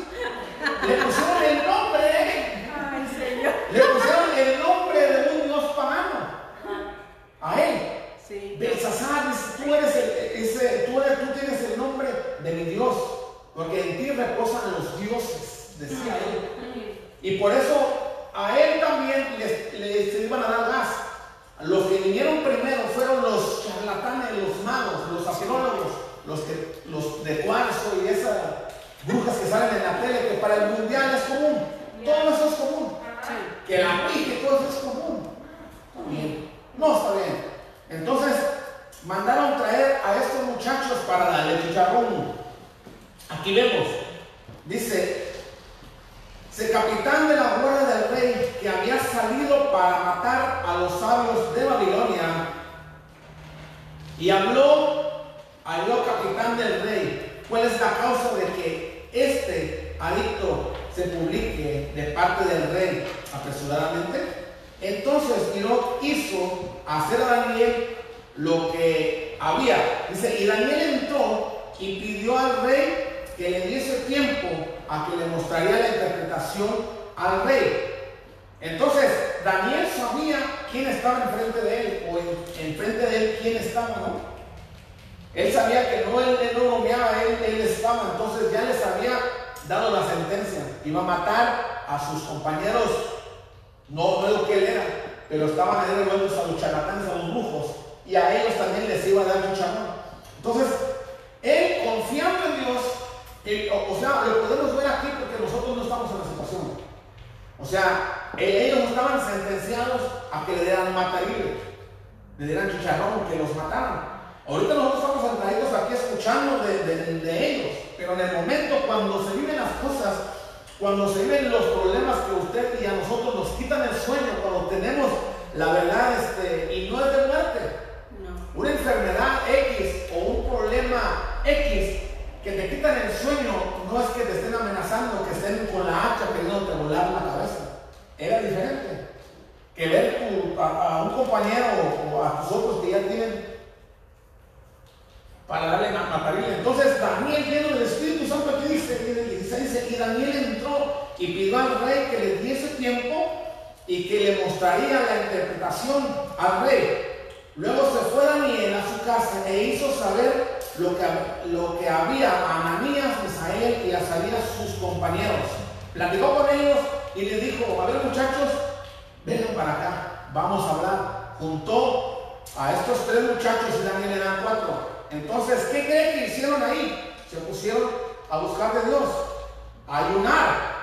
Le pusieron el nombre. Ay, Señor. Le pusieron el nombre de un dios pagano. A él. Sí. Belsasar, dice, tú eres el, ese, tú, eres, tú tienes el nombre de mi Dios, porque en ti reposan los dioses, decía él. Y por eso a él también les, les- se iban a dar gas. Los que vinieron primero fueron los charlatanes, los magos, los astrólogos, los, que, los de cuarzo y esas brujas que salen en la tele, que para el mundial es común. Todo eso es común. Que la y todo eso es común. No está bien. Entonces, mandaron traer a estos muchachos para darle chicharrón. Aquí vemos. Dice, se capitán de la guardia del rey que había salido para matar a los sabios de Babilonia. Y habló, habló capitán del rey, ¿cuál es la causa de que este adicto se publique de parte del rey apresuradamente? Entonces Tiró hizo hacer a Daniel lo que había. Dice, y Daniel entró y pidió al rey que le diese tiempo a que le mostraría la interpretación al rey. Entonces, Daniel sabía quién estaba enfrente de él, o en- enfrente de él quién estaba, ¿no? Él sabía que no, él, él no bromeaba, él, él estaba, entonces ya les había dado la sentencia. Iba a matar a sus compañeros, no, no lo que él era, pero estaban ahí revueltos a los charlatanes, a los brujos, y a ellos también les iba a dar un charrón. Entonces, él confiando en Dios, él- o, o sea, lo podemos ver aquí porque nosotros no estamos en la situación. O sea, eh, ellos estaban sentenciados a que le dieran mata libre, le dieran chicharrón, que los mataran. Ahorita nosotros estamos sentaditos aquí escuchando de, de- de ellos, pero en el momento cuando se viven las cosas, cuando se viven los problemas que usted y a nosotros nos quitan el sueño, cuando tenemos la verdad, este, y no es de muerte, No. una enfermedad X o un problema X que te quitan el sueño, no es que te estén amenazando, que estén con la hacha queriendo volar la cabeza. Era diferente. Que ver tu- a, un compañero o a tus otros que ya tienen para darle ma- matarile. Entonces Daniel lleno del Espíritu Santo aquí dice, y el 16 dice, y Daniel entró y pidió al rey que le diese tiempo y que le mostraría la interpretación al rey. Luego se fue Daniel a su casa e hizo saber lo que, lo que había a Ananías, Misael y a Azarías sus compañeros. Platicó con ellos y les dijo, a ver muchachos, vengan para acá, vamos a hablar. Juntó a estos tres muchachos y Daniel eran cuatro. Entonces, ¿qué creen que hicieron ahí? Se pusieron a buscar de Dios, a ayunar.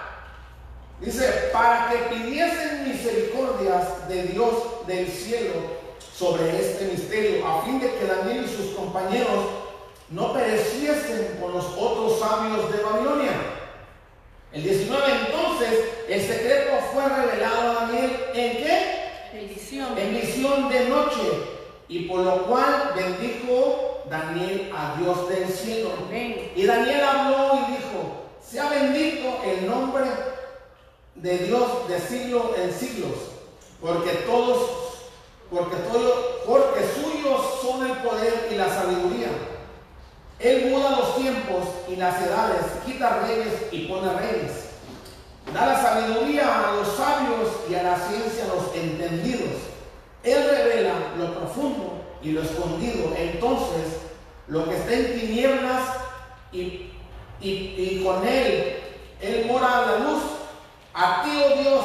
Dice, para que pidiesen misericordias de Dios del cielo sobre este misterio, a fin de que Daniel y sus compañeros no pereciesen con los otros sabios de Babilonia. El 19 entonces, el secreto fue revelado a Daniel en qué? Bendición. En visión de noche, y por lo cual bendijo Daniel a Dios del cielo. Amén. Y Daniel habló y dijo, sea bendito el nombre de Dios de siglo en siglos, porque todos, porque todo, porque suyos son el poder y la sabiduría. Él muda los tiempos y las edades, quita reyes y pone reyes. Da la sabiduría a los sabios y a la ciencia a los entendidos. Él revela lo profundo y lo escondido. Entonces, lo que está en tinieblas y, y- y con él Él mora a la luz. A ti, oh Dios,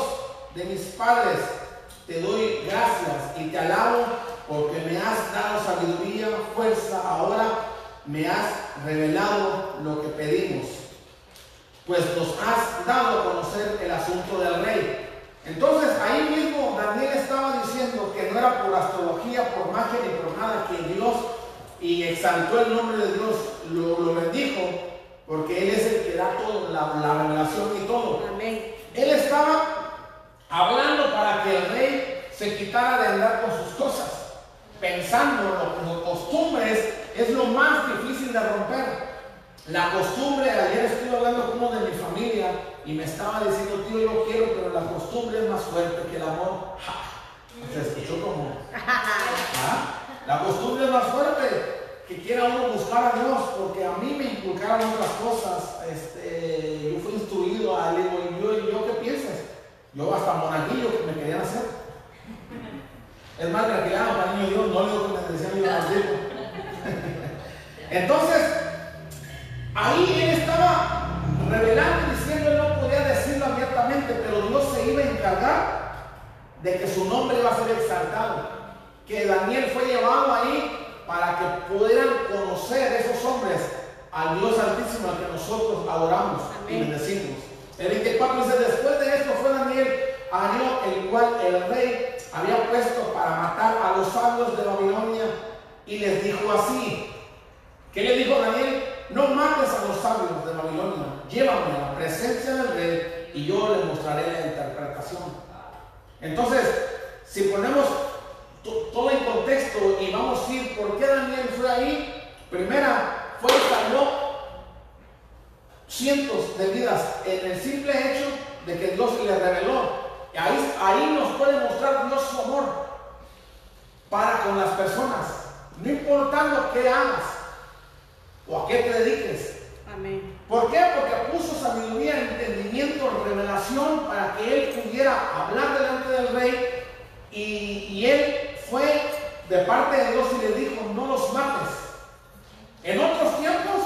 de mis padres, te doy gracias y te alabo porque me has dado sabiduría, fuerza. Ahora me has revelado lo que pedimos, pues nos has dado a conocer el asunto del rey. Entonces ahí mismo Daniel estaba diciendo que no era por astrología, por magia ni por nada que Dios y exaltó el nombre de Dios, lo, bendijo, porque Él es el que da todo, la, revelación y todo. Amén. Él estaba hablando para que el rey se quitara de andar con sus cosas, pensando como costumbres es lo más difícil de romper. La costumbre, ayer estuve hablando con uno de mi familia y me estaba diciendo, tío, yo quiero, pero la costumbre es más fuerte que el amor. Se escuchó como... ¿Ah? La costumbre es más fuerte que quiera uno buscar a Dios, porque a mí me inculcaron otras cosas. Este, yo fui instruido a él, y yo, yo qué piensas? Yo hasta monaguillo que me querían hacer. Es más, para niño Dios, no le digo que me decían yo Entonces, ahí él estaba revelando diciendo, él no podía decirlo abiertamente, pero Dios se iba a encargar de que su nombre iba a ser exaltado. Que Daniel fue llevado ahí para que pudieran conocer esos hombres al Dios Altísimo al que nosotros adoramos y bendecimos. El 24 dice, después de esto fue Daniel a el cual el rey había puesto para matar a los sabios de Babilonia y les dijo así, ¿qué le dijo Daniel? No mates a los sabios de Babilonia, llévame a la presencia del rey y yo le mostraré la interpretación. Entonces, si ponemos todo en contexto y vamos a ir por qué Daniel fue ahí, primera, fue salvó cientos de vidas en el simple hecho de que Dios le reveló Ahí, ahí nos puede mostrar Dios su amor para con las personas, no importando qué hagas o a qué te dediques. Amén. ¿Por qué? Porque puso sabiduría, entendimiento, revelación para que él pudiera hablar delante del rey y, y él fue de parte de Dios y le dijo, no los mates. En otros tiempos,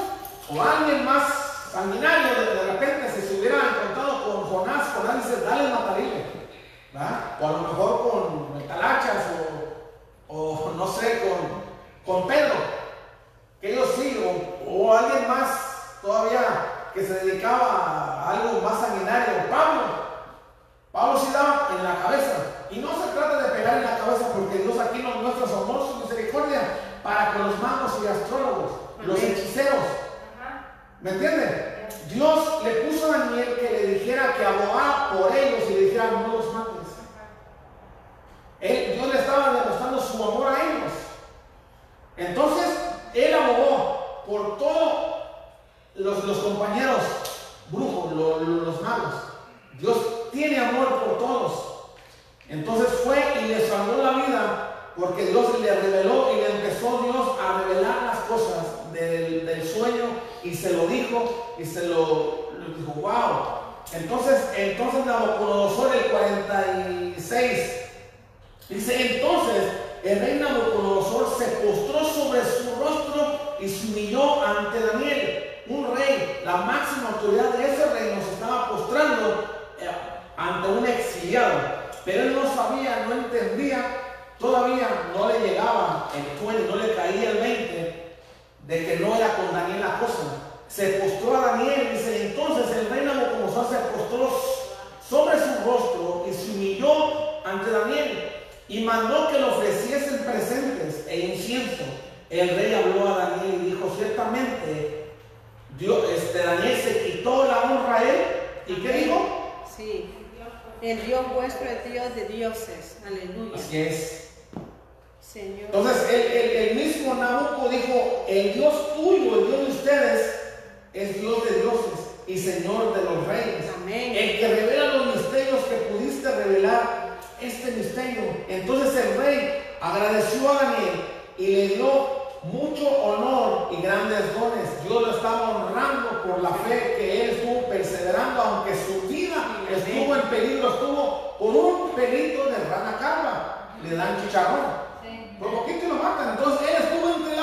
o alguien más sanguinario de, repente, si se hubiera encontrado con Jonás, Jonás dice, dale matarile. O a lo mejor con metalachas o, o no sé, con, con Pedro, que ellos sí, o, alguien más todavía que se dedicaba a algo más sanguinario, Pablo. Pablo sí daba en la cabeza. Y no se trata de pegar en la cabeza porque Dios aquí nos muestra su amor, su misericordia para con los magos y astrólogos, los hechiceros. ¿Me entienden? Dios le puso a Daniel que le dijera que abogara por ellos y le dijera no los mates. Dios le estaba demostrando su amor a ellos. Entonces, él abogó por todos los, compañeros brujos, los magos. Dios tiene amor por todos. Entonces fue y le salvó la vida porque Dios le reveló y le empezó Dios a revelar las cosas del, sueño y se lo dijo y se lo, dijo, wow. Entonces, entonces Nabucodonosor el 46 dice, entonces el rey Nabucodonosor se postró sobre su rostro y se humilló ante Daniel, un rey, la máxima autoridad de ese rey nos estaba postrando eh, ante un exiliado. Pero él no sabía, no entendía, todavía no le llegaba el cuento, no le caía el 20 de que no era con Daniel la cosa. Se postró a Daniel, dice, entonces el rey Nabucodonosor se postró sobre su rostro y se humilló ante Daniel y mandó que le ofreciesen presentes e incienso. El rey habló a Daniel y dijo, ciertamente, Dios, este, Daniel se quitó la honra a él. ¿Y qué dijo? Sí, el Dios vuestro es Dios de dioses. Aleluya. Así es. Señor. Entonces el, mismo Nabucco dijo, el Dios tuyo, el Dios de ustedes, es Dios de dioses y Señor de los reyes. Amén. El que revela los misterios que pudiste revelar este misterio. Entonces el rey agradeció a Daniel y le dio mucho honor y grandes dones. Dios lo estaba honrando por la fe que él estuvo perseverando, aunque su vida estuvo en peligro, estuvo por un pelito de rana calva. Le dan chicharrón. Por poquito lo matan. Entonces él estuvo entre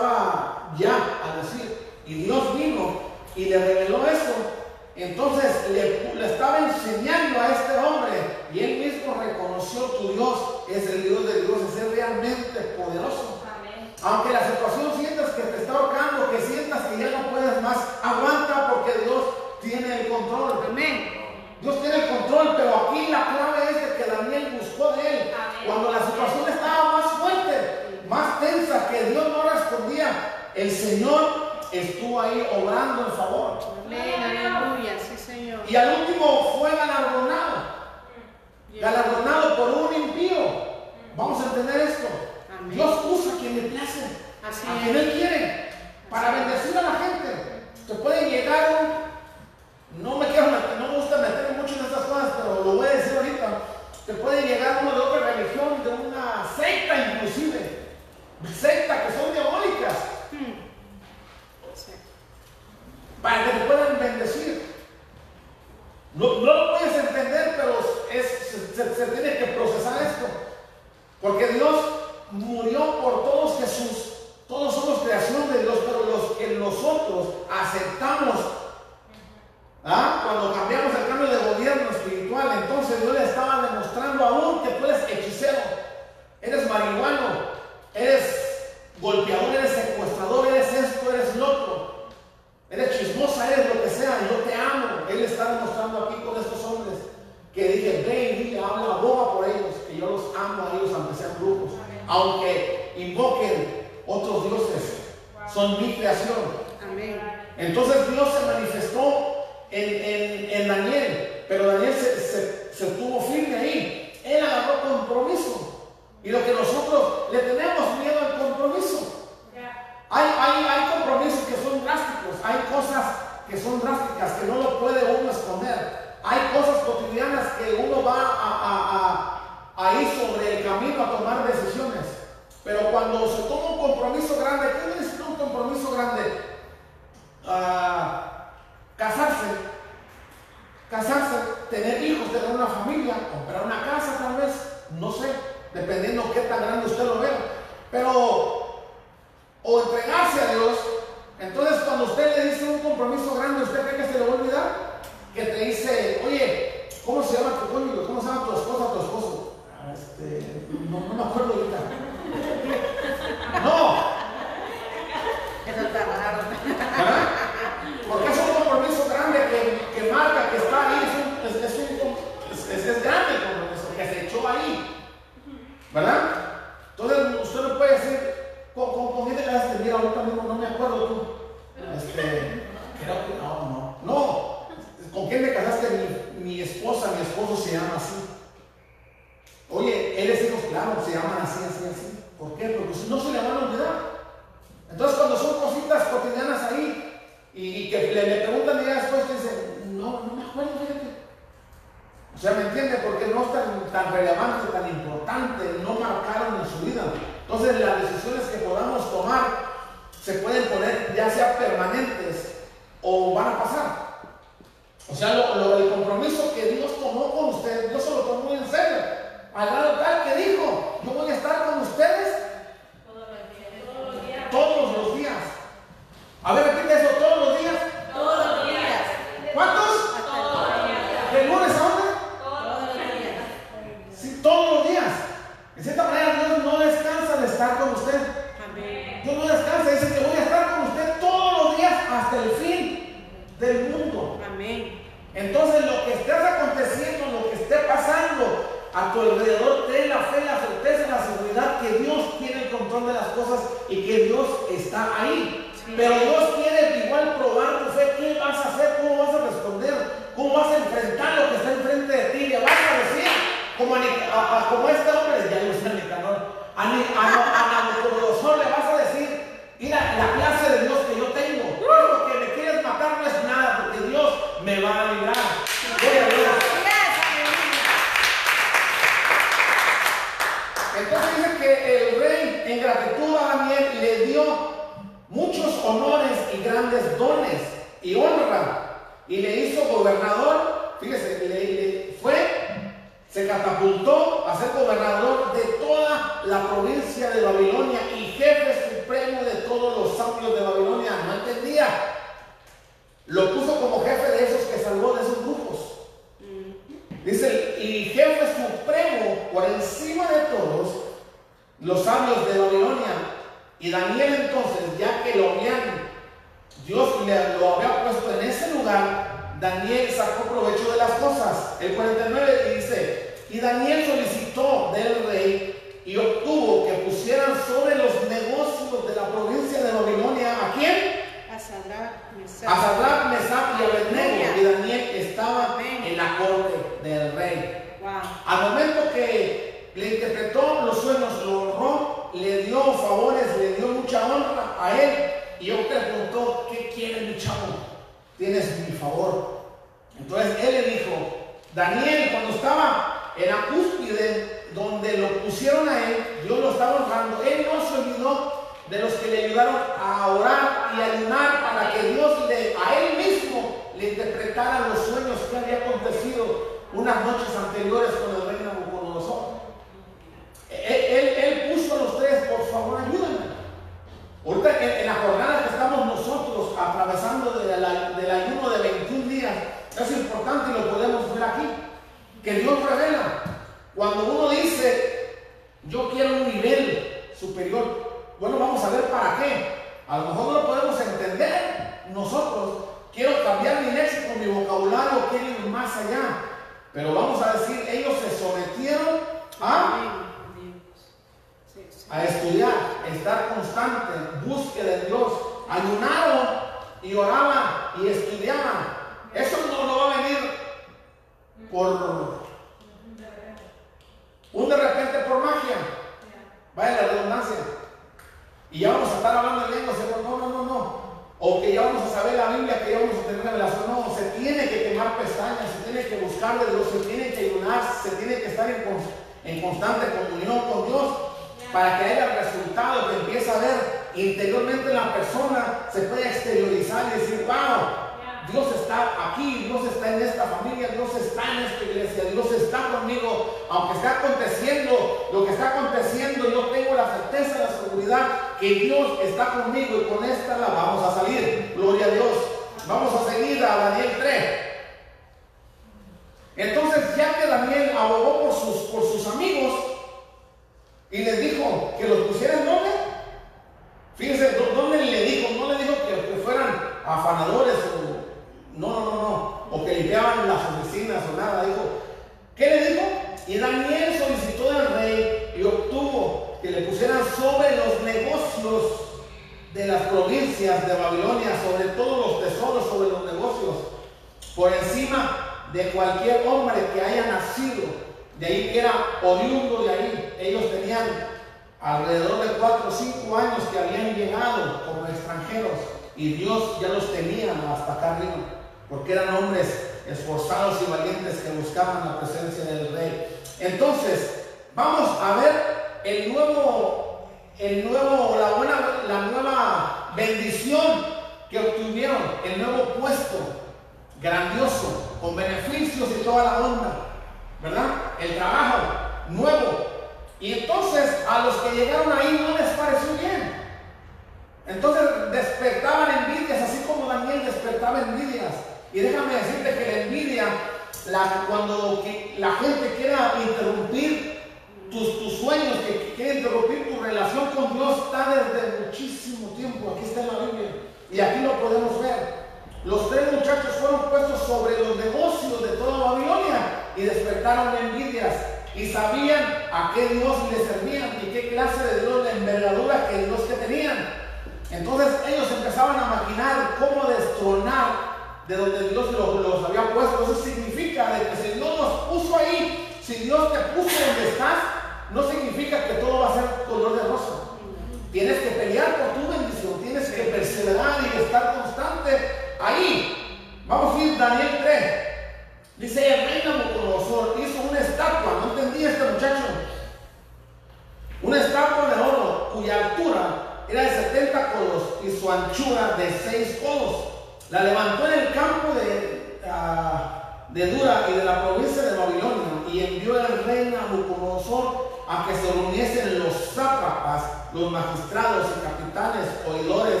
los magistrados y capitanes, oidores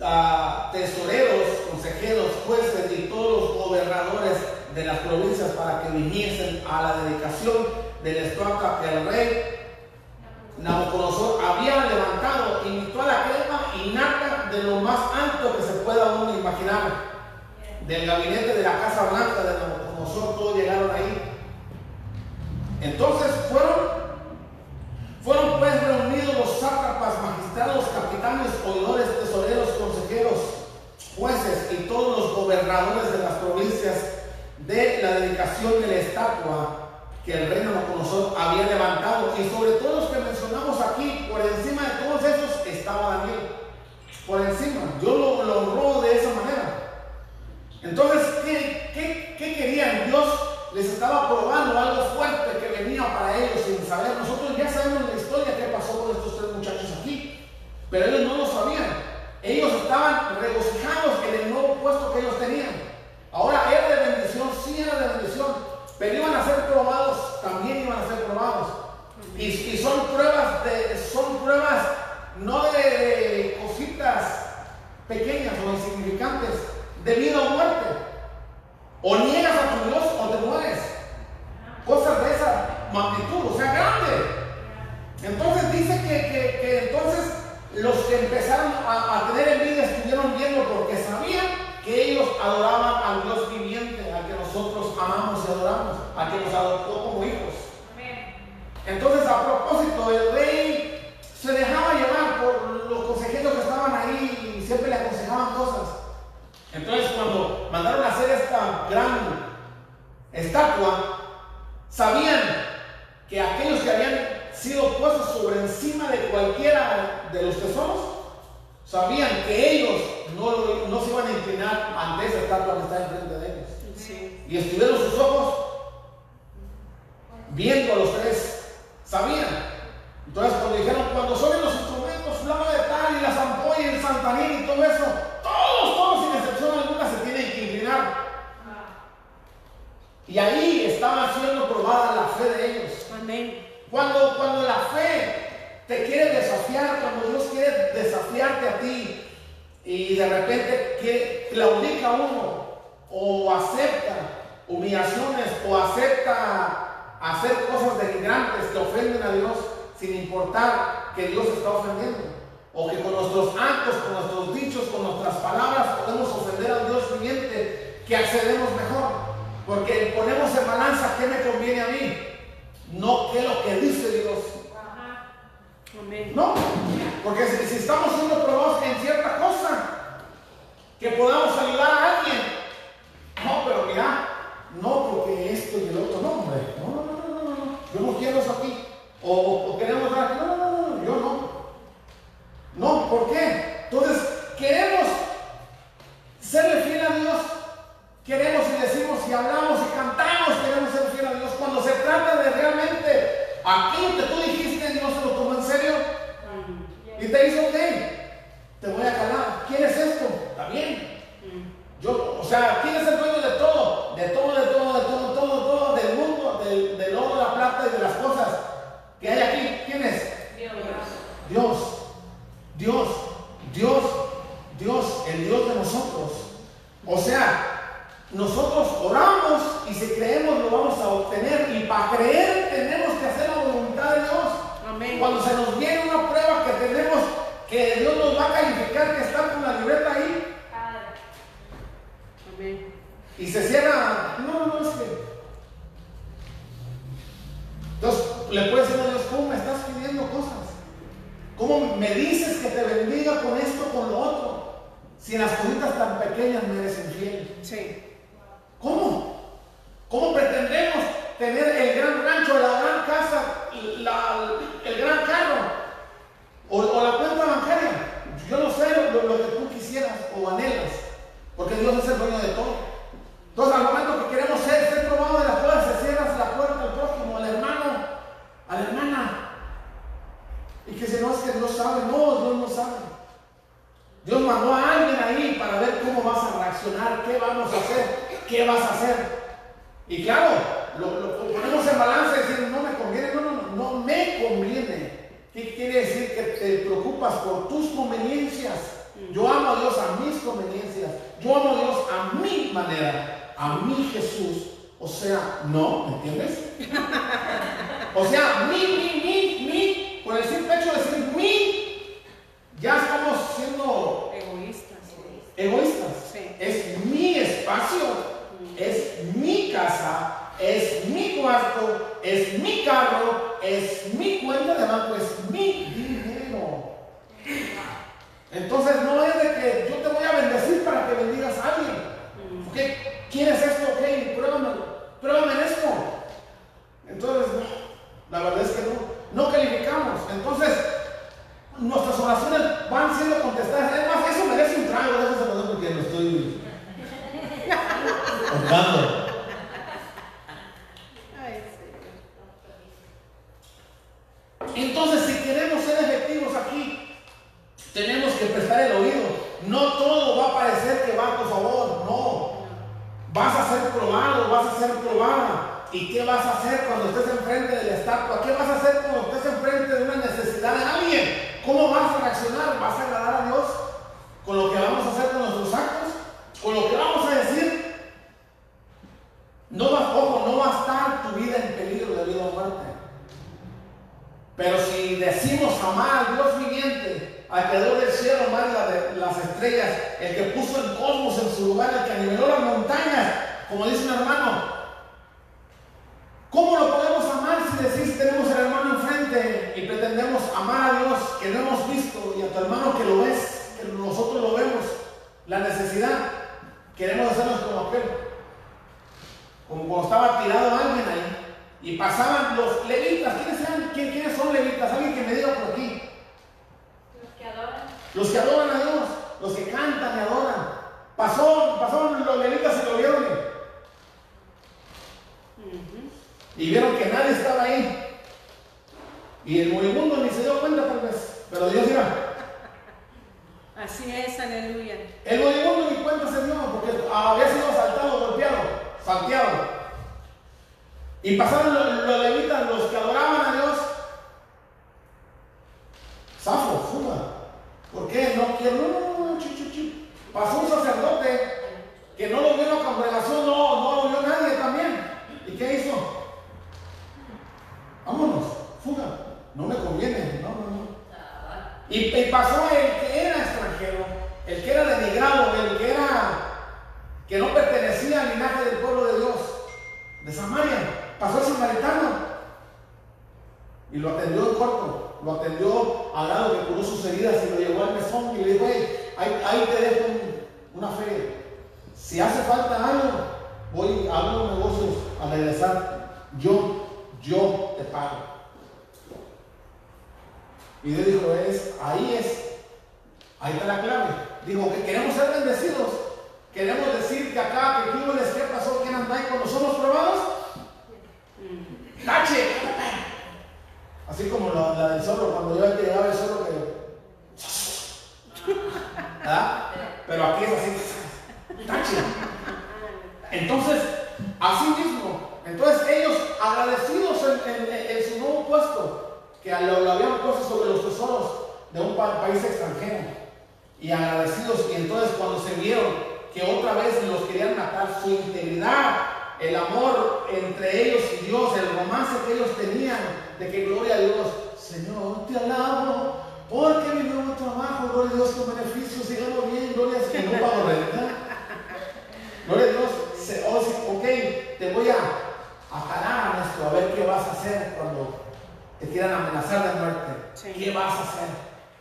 ah, tesoreros, consejeros, jueces y todos los gobernadores de las provincias para que viniesen a la dedicación del estatua que el rey Nabucodonosor había levantado, invitó a la crema y nata de lo más alto que se pueda uno imaginar. Del gabinete de la Casa Blanca de Nabucodonosor, todos llegaron ahí. Entonces fueron, fueron pues magistrados, capitanes, oidores, tesoreros, consejeros, jueces y todos los gobernadores de las provincias de la dedicación de la estatua que el reino Nabucodonosor había levantado. Y sobre todos los que mencionamos aquí, por encima de todos esos estaba Daniel. Por encima. Dios lo, lo honró de esa manera. Entonces, ¿qué, qué, qué querían? Dios les estaba probando algo fuerte que venía para ellos sin saber. Nosotros ya sabemos la historia que pasó con estos tres muchachos aquí, pero ellos no lo sabían. Ellos estaban regocijados en el nuevo puesto que ellos tenían. Ahora era de bendición, sí era de bendición, pero iban a ser probados, también iban a ser probados. Y, son pruebas de, son pruebas no de, cositas pequeñas o insignificantes, de vida o muerte. O niegas a tu Dios o te mueres. Cosas de esa magnitud, o sea, grande. Entonces dice que, que entonces los que empezaron a, a, tener envidia estuvieron viendo porque sabían que ellos adoraban al Dios viviente, al que nosotros amamos y adoramos, al que nos adoptó como hijos. Entonces, a propósito, el rey se dejaba llevar por los consejeros que estaban ahí y siempre le aconsejaban cosas. Entonces, cuando mandaron a hacer esta gran estatua, sabían que aquellos que habían sido puestos sobre encima de cualquiera de los tesoros, sabían que ellos no, no se iban a inclinar ante esa estatua que está enfrente de ellos. Sí. Y estuvieron sus ojos viendo a los tres, sabían. Entonces cuando dijeron, cuando son los instrumentos, flama de tal y la zampolla y el santanín y todo eso, todos, todos sin excepción alguna se tienen que inclinar. Y ahí estaba siendo probada la fe de ellos. Amén. Cuando, cuando la fe te quiere desafiar, cuando Dios quiere desafiarte a ti y de repente quiere, claudica uno o acepta humillaciones o acepta hacer cosas denigrantes que ofenden a Dios sin importar que Dios está ofendiendo o que con nuestros actos, con nuestros dichos, con nuestras palabras podemos ofender al Dios viviente que accedemos mejor porque ponemos en balanza qué me conviene a mí no qué lo que dice Dios. No, porque si, si estamos siendo probados en cierta cosa, que podamos ayudar a alguien. No, pero mira, no porque esto y el otro, no, hombre. No, no, no, no, no, no. Yo no quiero eso aquí. O, o queremos dar aquí. No, no, no, no, yo no. No, ¿por qué? Entonces, queremos serle fiel a Dios queremos y decimos y hablamos y cantamos, queremos Cuando se trata de realmente aquello que tú dijiste, Dios se lo tomó en serio y te hizo, ok, te voy a calar. ¿Quieres esto? Está bien. Yo, o sea, ¿quién es el dueño de todo? De todo, de todo, de todo, todo, todo, del mundo, del, del oro, la plata y de las cosas que hay aquí. ¿Quién es? Dios. Dios. Dios. Dios, el Dios de nosotros. O sea, nosotros oramos y si creemos lo vamos a obtener y para creer tenemos que hacer la voluntad de Dios. Amén. Cuando se nos viene una prueba que tenemos que Dios nos va a calificar que está con la libreta ahí Amén. y se cierra, no, no, es que. Entonces le puedes decir a Dios, ¿cómo me estás pidiendo cosas? ¿Cómo me dices que te bendiga con esto, con lo otro? Si en las cositas tan pequeñas me eres infiel. Sí. ¿Cómo? ¿Cómo pretendemos tener el gran rancho, la gran casa, el gran carro o, la cuenta bancaria? Yo no sé lo, que tú quisieras o anhelas, porque Dios es el dueño de todo. Entonces, al momento que queremos ser, ser probados de las cosas, se cierra la puerta al prójimo, al hermano, a la hermana. Y que si no es que Dios sabe, no, Dios no sabe. Dios mandó a alguien ahí para ver cómo vas a reaccionar, qué vamos a hacer, qué vas a hacer. Y claro, lo, lo- en balance y decir, no me conviene, no, no, no, no me conviene. ¿Qué quiere decir? Que te preocupas por tus conveniencias. Yo amo a Dios a mis conveniencias. Yo amo a Dios a mi manera, a mi Jesús. O sea, no, ¿me entiendes? O sea, mi, mi, mi, mi, con el simple hecho de decir mi, ya estamos siendo Egoístas. Sí. Es mi espacio, es mi casa, es mi cuarto, es mi carro, es mi cuenta de banco, es mi dinero. Entonces no es de que yo te voy a bendecir para que bendigas a alguien. Ok, ¿Quieres esto? Ok, pruébame, pruébame en esto. Entonces, no, la verdad es que no, no calificamos. Entonces, nuestras oraciones van siendo contestadas. Es más, eso merece un trago, déjese poner porque lo estoy Señor. Entonces, si queremos ser efectivos aquí, tenemos que prestar el oído. No todo va a parecer que va a tu favor, no. Vas a ser probado, vas a ser probada. ¿Y qué vas a hacer cuando estés enfrente de la estatua? ¿Qué vas a hacer cuando estés enfrente de una necesidad de alguien? ¿Cómo vas a reaccionar? ¿Vas a agradar a Dios con lo que vamos a hacer con nuestros actos? ¿Con lo que vamos a decir? No va, ojo, no va a estar tu vida en peligro de vida o muerte. Pero si decimos amar al Dios viviente, al creador del cielo, la de las estrellas, el que puso el cosmos en su lugar, el que niveló las montañas, como dice un hermano, ¿cómo lo podemos si decís tenemos al hermano enfrente y pretendemos amar a Dios que no hemos visto y a tu hermano que lo ves, que nosotros lo vemos, la necesidad, queremos hacernos como aquel? Como cuando estaba tirado alguien ahí y pasaban los levitas. ¿Quiénes, eran? ¿Quién- ¿Quiénes son levitas? Alguien que me diga por aquí. Los que adoran. Los que adoran a Dios, los que cantan y adoran. Pasó, pasaron los levitas y lo vieron y, y vieron que nadie estaba ahí. Y el moribundo ni se dio cuenta tal vez. Pero Dios iba. Así es, aleluya. El moribundo ni cuenta se dio porque había sido asaltado, golpeado, salteado. Y pasaron los, los levitas, los que adoraban a Dios. Zafo, fuga. ¿Por qué? No quiero. No, no, no. Pasó un sacerdote que no lo vio en la congregación, no, no lo vio nadie también. ¿Y qué hizo? Vámonos, fuga. No me conviene, no, no, no. Y, pasó el que era extranjero, el que era denigrado, el que era que no pertenecía al linaje del pueblo de Dios, de Samaria. Pasó el samaritano y lo atendió en corto, lo atendió a grado que curó sus heridas y lo llevó al mesón y le dijo, hey, ahí, te dejo un- una feria. Si hace falta algo, voy a los negocios a regresar. Yo, yo te pago. Y Dios dijo, es, ahí es, ahí está la clave. Dijo que queremos ser bendecidos. Queremos decir que acá, que tú les qué pasó, anda ahí cuando somos probados. ¡Tache! Así como la, del zorro, cuando yo que llegaba el zorro que. ¿Verdad? Pero aquí es así. ¡Tache! Entonces, así mismo. Entonces ellos agradecidos en, su nuevo puesto, que lo, habían puesto sobre los tesoros de un pa- país extranjero. Y agradecidos, y entonces cuando se vieron que otra vez los querían matar, su integridad, el amor entre ellos y Dios, el romance que ellos tenían, de que gloria a Dios, Señor, te alabo, porque mi nuevo trabajo, gloria a Dios, con beneficios, sigamos bien, gloria a Dios, no pago renta. Gloria a Dios, oh, ok, te voy a, a parar en esto, a ver qué vas a hacer cuando te quieran amenazar de muerte. Sí. ¿Qué vas a hacer?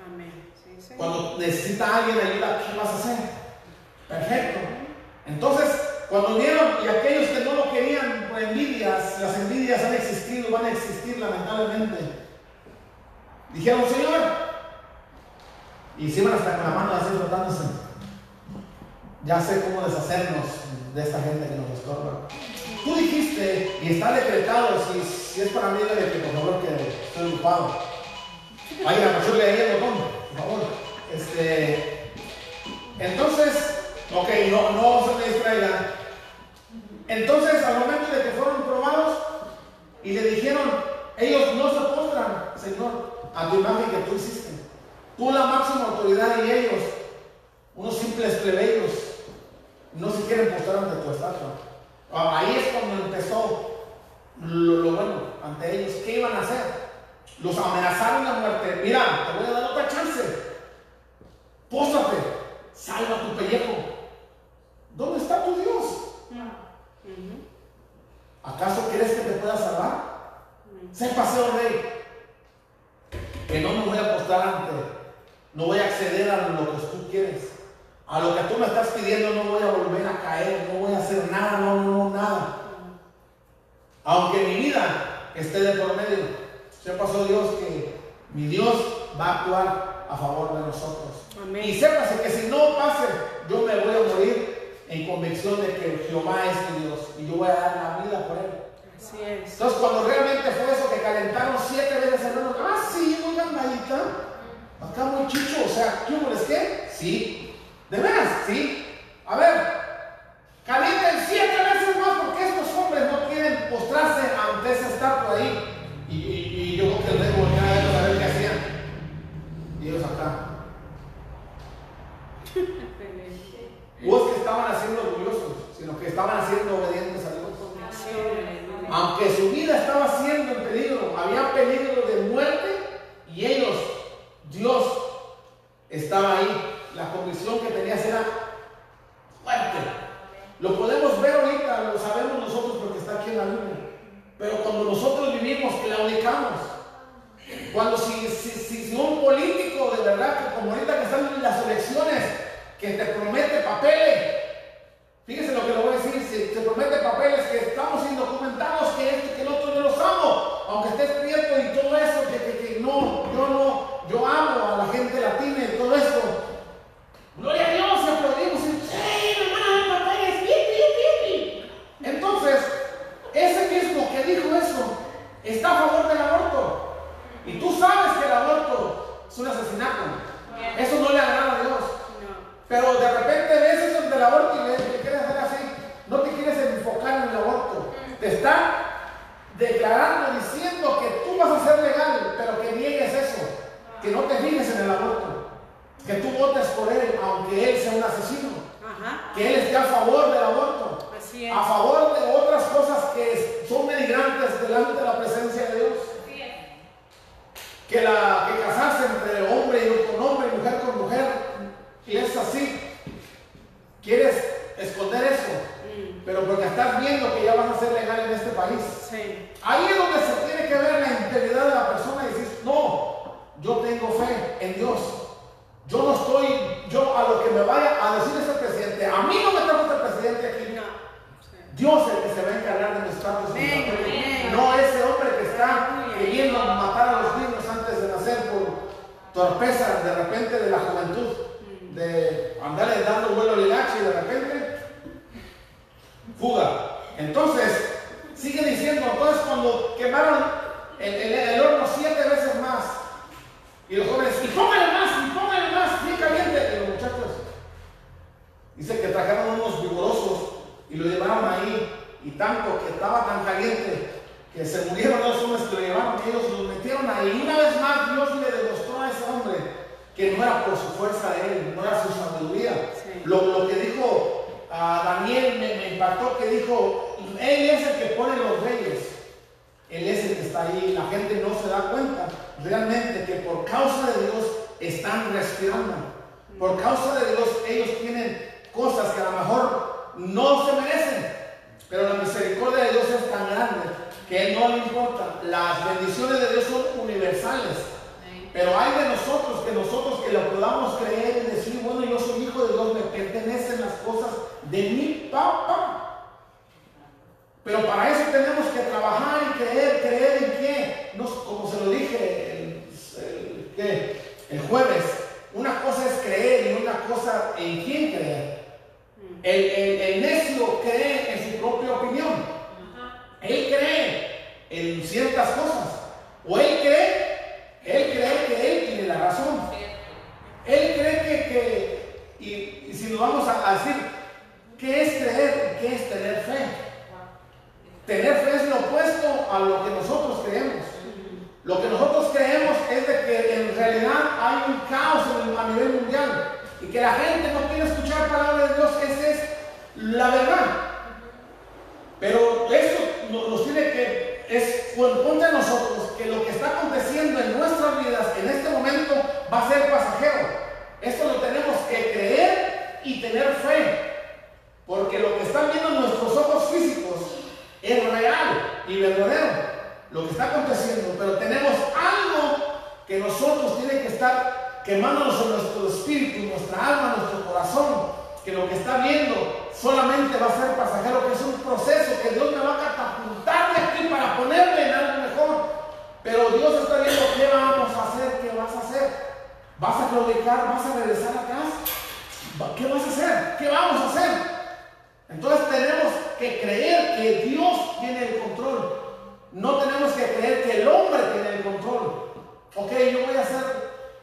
Amén. Sí. Cuando necesita alguien ayuda, ¿qué vas a hacer? Perfecto. Entonces, cuando vieron y aquellos que no lo querían por envidias, las envidias han existido, van a existir lamentablemente. Dijeron, Señor, y se iban hasta con la mano así frotándose. Ya sé cómo deshacernos de esta gente que nos estorba. Tú dijiste, y está decretado, si, es para mí, dígale que por favor que estoy ocupado. Vaya, apachurle ahí el botón, por favor. Este, entonces, ok, no, no se me distraigan. Entonces, al momento de que fueron probados, Y le dijeron, ellos no se postran, Señor, a tu imagen que tú hiciste. Tú la máxima autoridad y ellos, unos simples plebeyos, no se quieren postrar ante tu estatua. Ah, Ahí es cuando empezó lo, lo bueno ante ellos. ¿Qué iban a hacer? Los amenazaron de muerte. Mira, te voy a dar otra chance. Póstate, salva tu pellejo. ¿Dónde está tu Dios? ¿Acaso crees que te pueda salvar? Sé paseo rey. Que no me voy a postrar ante. No voy a acceder a lo que tú quieres. A lo que tú me estás pidiendo no voy a volver a caer. No voy a hacer nada, no, no, nada. Aunque mi vida esté de por medio. Sepa pasó Dios que mi Dios va a actuar a favor de nosotros. Amén. Y sépase que si no pase, yo me voy a morir en convicción de que Jehová es mi Dios y yo voy a dar la vida por él. Así es. Entonces, cuando realmente fue eso que calentaron siete veces horno, ah, sí, muy gandadita, acá muy chicho, o sea, ¿qué es qué? Sí, de veras, sí. A ver, calienten siete veces más porque estos hombres no quieren postrarse ante esa estatua ahí. Y, y- y yo creo que el rey volteaba a verlos a ver qué hacían. Y ellos acá. No es que estaban haciendo orgullosos, sino que estaban haciendo obedientes a Dios. Aunque su vida estaba siendo en peligro, había peligro de muerte y ellos, Dios, estaba ahí. La convicción que tenías era fuerte. Lo podemos ver ahorita, lo sabemos nosotros porque está aquí en la Biblia. Pero cuando nosotros vivimos, claudicamos. Cuando si, si, si- si un político de verdad, como ahorita que están en las elecciones, que te promete papeles, Fíjense lo que le voy a decir, se, se promete papeles que estamos indocumentados, que esto, que el otro, yo los amo, aunque estés prieto y todo eso, que, que- que no, yo no, yo amo a la gente latina y todo esto. Gloria a Dios, y aplaudimos. Entonces, ese mismo que dijo eso, está a favor del aborto. Y tú sabes que el aborto es un asesinato. Eso no le agrada a Dios. Pero de repente ves eso del aborto y le, le quieres hacer así. No te quieres enfocar en el aborto. Te está declarando, diciendo que tú vas a ser legal, pero que niegues eso. Que no te fijes en el aborto. Que tú votes por él, aunque él sea un asesino. Ajá. Que él esté a favor del aborto. Así es. A favor de otras cosas que son denigrantes delante de la presencia de Dios. Que, la, que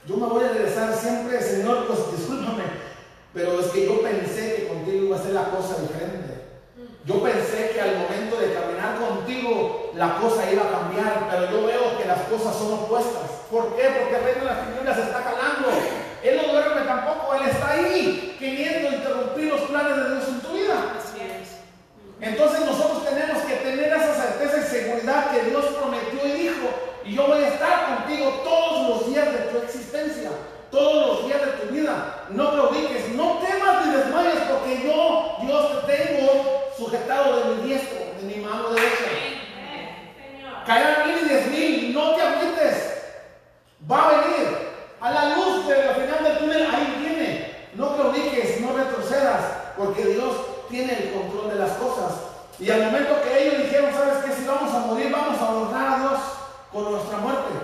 yo me voy a regresar siempre, Señor, pues discúlpame, pero es que yo pensé que contigo iba a ser la cosa diferente. Yo pensé que al momento de caminar contigo la cosa iba a cambiar, pero yo veo que las cosas son opuestas. ¿Por qué? Porque el reino de las tinieblas se está calando. Él no duerme tampoco, Él está ahí queriendo interrumpir los planes de Dios en tu vida. Así es. Entonces nosotros tenemos que tener esa certeza y seguridad que Dios prometió y yo voy a estar contigo todos los días de tu existencia, todos los días de tu vida. No claudiques, no temas ni desmayes, porque yo, Dios, te tengo sujetado de mi diestro, de mi mano derecha. Caerán mil y diez mil, no te agüites. Va a venir. A la luz de la final del túnel, ahí viene. No claudiques, no retrocedas, porque Dios tiene el control de las cosas. Y al momento que ellos dijeron, ¿sabes qué? Si vamos a morir, vamos a honrar a Dios con nuestra muerte.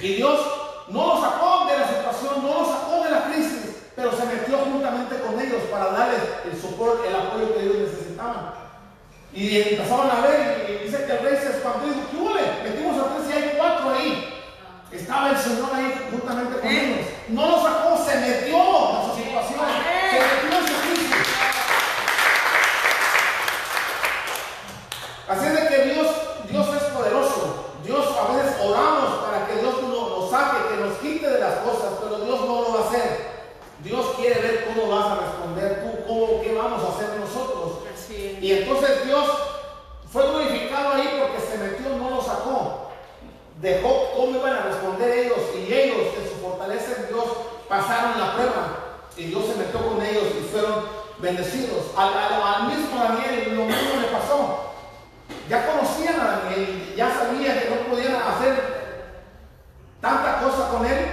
Y Dios no los sacó de la situación, no los sacó de la crisis, pero se metió juntamente con ellos para darles el soporte, el apoyo que ellos necesitaban. Y empezaron a ver, y dice que el rey se espantó y dijo, ¿qué huele? Metimos a tres y hay cuatro ahí. Estaba el Señor ahí juntamente con ellos. No lo sacó, se metió en su situación, se metió en su crisis. Así es de que Dios. Dios a veces oramos para que Dios nos, nos saque, que nos quite de las cosas, pero Dios no lo va a hacer. Dios quiere ver cómo vas a responder tú, cómo, qué vamos a hacer nosotros. Y entonces Dios fue glorificado ahí porque se metió, no lo sacó. Dejó cómo iban a responder ellos y ellos en su fortaleza en Dios pasaron la prueba y Dios se metió con ellos y fueron bendecidos. Al, al- al mismo Daniel lo mismo. Ya conocían a Daniel, ya sabían que no podían hacer tanta cosa con él,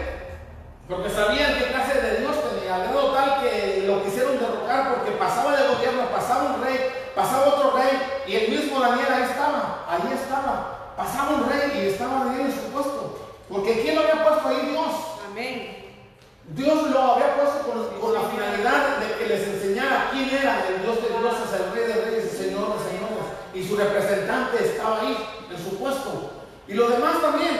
porque sabían qué clase de Dios tenía, al grado tal que lo quisieron derrocar porque pasaba de gobierno, pasaba un rey, pasaba otro rey, y el mismo Daniel ahí estaba, ahí estaba, pasaba un rey y estaba Daniel en su puesto, porque ¿quién lo había puesto ahí? Dios. Amén. Dios lo había puesto con, con la finalidad de que les enseñara quién era el Dios de dioses, el Rey de Reyes y Señor de Señores. Y su representante estaba ahí en su puesto. Y los demás también.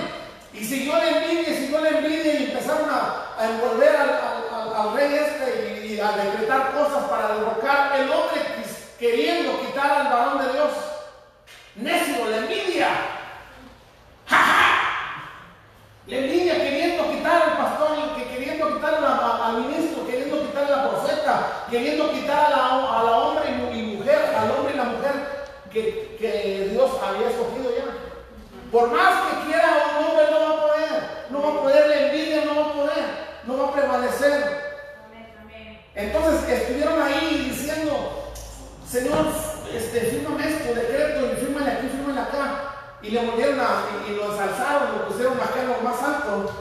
Y siguió la envidia, siguió la envidia y empezaron a, a envolver al, al- rey este y, a decretar cosas para derrocar el hombre queriendo quitar al varón de Dios. Necio, la envidia. ¡Ja, ja! La envidia queriendo quitar al pastor, que queriendo quitar al ministro, queriendo quitar a la profeta, queriendo quitar a la, a la hombre y, mu- y mujer, al hombre y que, Dios había escogido ya. Por más que quiera un hombre no va a poder, no va a poder, la envidia no va a poder, no va a prevalecer. Entonces estuvieron ahí diciendo, Señor, este, fírmame esto, decreto, y fírmale aquí, fírmale acá. Y le volvieron a, y, y lo ensalzaron, lo pusieron acá más alto.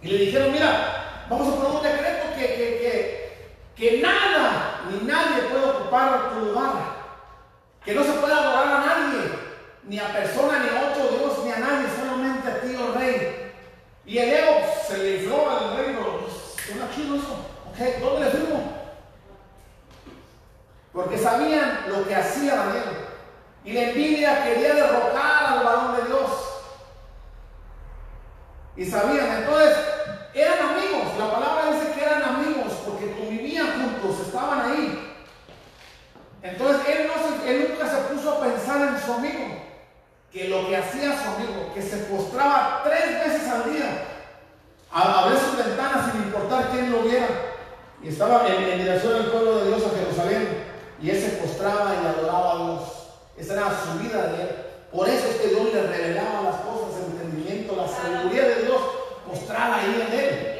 Y le dijeron, mira, vamos a poner un decreto que, que, que, que nada ni nadie puede ocupar tu lugar. Que no se puede adorar a nadie, ni a persona, ni a otro Dios, ni a nadie, solamente a ti, oh rey. Y el ego se le infló al rey, pues, ¿dónde le firmo? Porque sabían lo que hacía Daniel. Y la envidia quería derrocar al varón de Dios. Y sabían, entonces, eran amigos. La palabra dice que eran amigos porque convivían juntos, estaban ahí. Entonces él, no se- él nunca se puso a amigo, que lo que hacía su amigo, que se postraba tres veces al día, a abrir sus ventanas sin importar quién lo viera, y estaba en, en dirección del pueblo de Dios a Jerusalén, y él se postraba y adoraba a Dios. Esa era su vida de él. Por eso es que Dios le revelaba las cosas, el entendimiento, la sabiduría de Dios postrada ahí en él.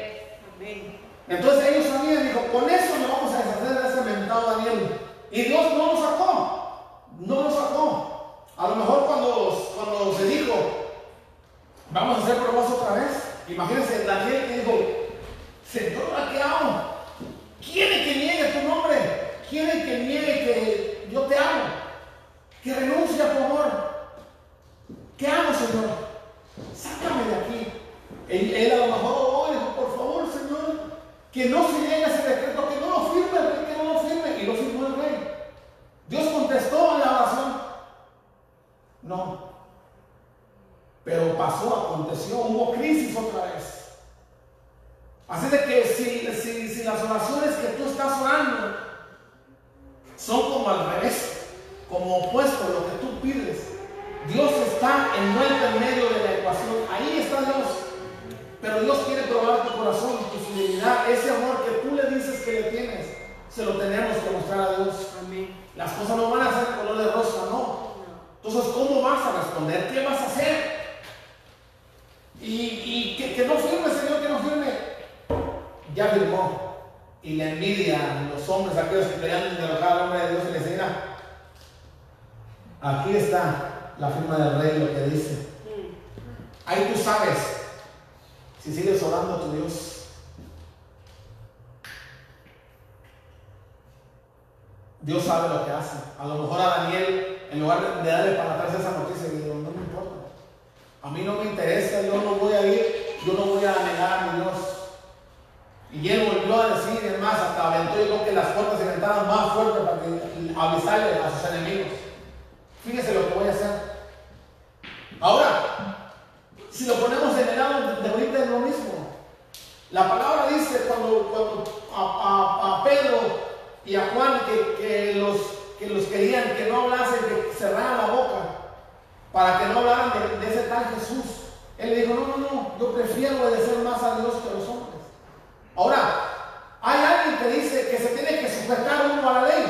Entonces ellos sabían, dijo, con eso le vamos a deshacer de ese mentado Daniel. Y Dios no lo sacó, no lo sacó. A lo mejor cuando, cuando se dijo, vamos a hacer pruebas otra vez, imagínense Daniel que dijo, Señor, ¿a qué hago? ¿Quién es que niegue tu nombre? ¿Quién que niegue que yo te amo? Que renuncie a tu amor. ¿Qué hago, Señor? Sácame de aquí. Él, él a lo mejor oh, dijo, por favor, Señor, que no se llegue ese decreto, que no lo firme el rey, que no lo firme. Y lo firmó el rey. Dios contestó en la oración. No. Pero pasó, aconteció, hubo crisis otra vez. Así de que si, si, si las oraciones que tú estás orando son como al revés, como opuesto a lo que tú pides, Dios está envuelto en medio de la ecuación. Ahí está Dios. Pero Dios quiere probar tu corazón, tu fidelidad, ese amor que tú le dices que le tienes, se lo tenemos que mostrar a Dios. Amén. Las cosas no van a ser color de rosa, no. Entonces, ¿cómo vas a responder? ¿Qué vas a hacer? Y, y que, que no firme, Señor, que no firme. Ya firmó. Y la envidia, los hombres, aquellos que querían derrocar al hombre de Dios, y le dicen, "Mira, aquí está la firma del rey, lo que dice. Ahí tú sabes si sigues orando a tu Dios. Dios sabe lo que hace. A lo mejor a Daniel, en lugar de darle para atrás esa noticia, le dijo, no me importa. A mí no me interesa, yo no voy a ir, yo no voy a negar a mi Dios. Y él volvió a decir, es más, hasta aventó, yo creo que las puertas se aventaron más fuerte para que avisarle a sus enemigos. Fíjese lo que voy a hacer. Ahora, si lo ponemos en el lado de ahorita es lo mismo. La palabra dice cuando, cuando a, Pedro y a Juan que, que los, que los querían que no hablasen, que cerraran la boca, para que no hablaran de, de ese tal Jesús. Él le dijo, no, no, no, yo prefiero obedecer más a Dios que a los hombres. Ahora, hay alguien que dice que se tiene que sujetar uno a la ley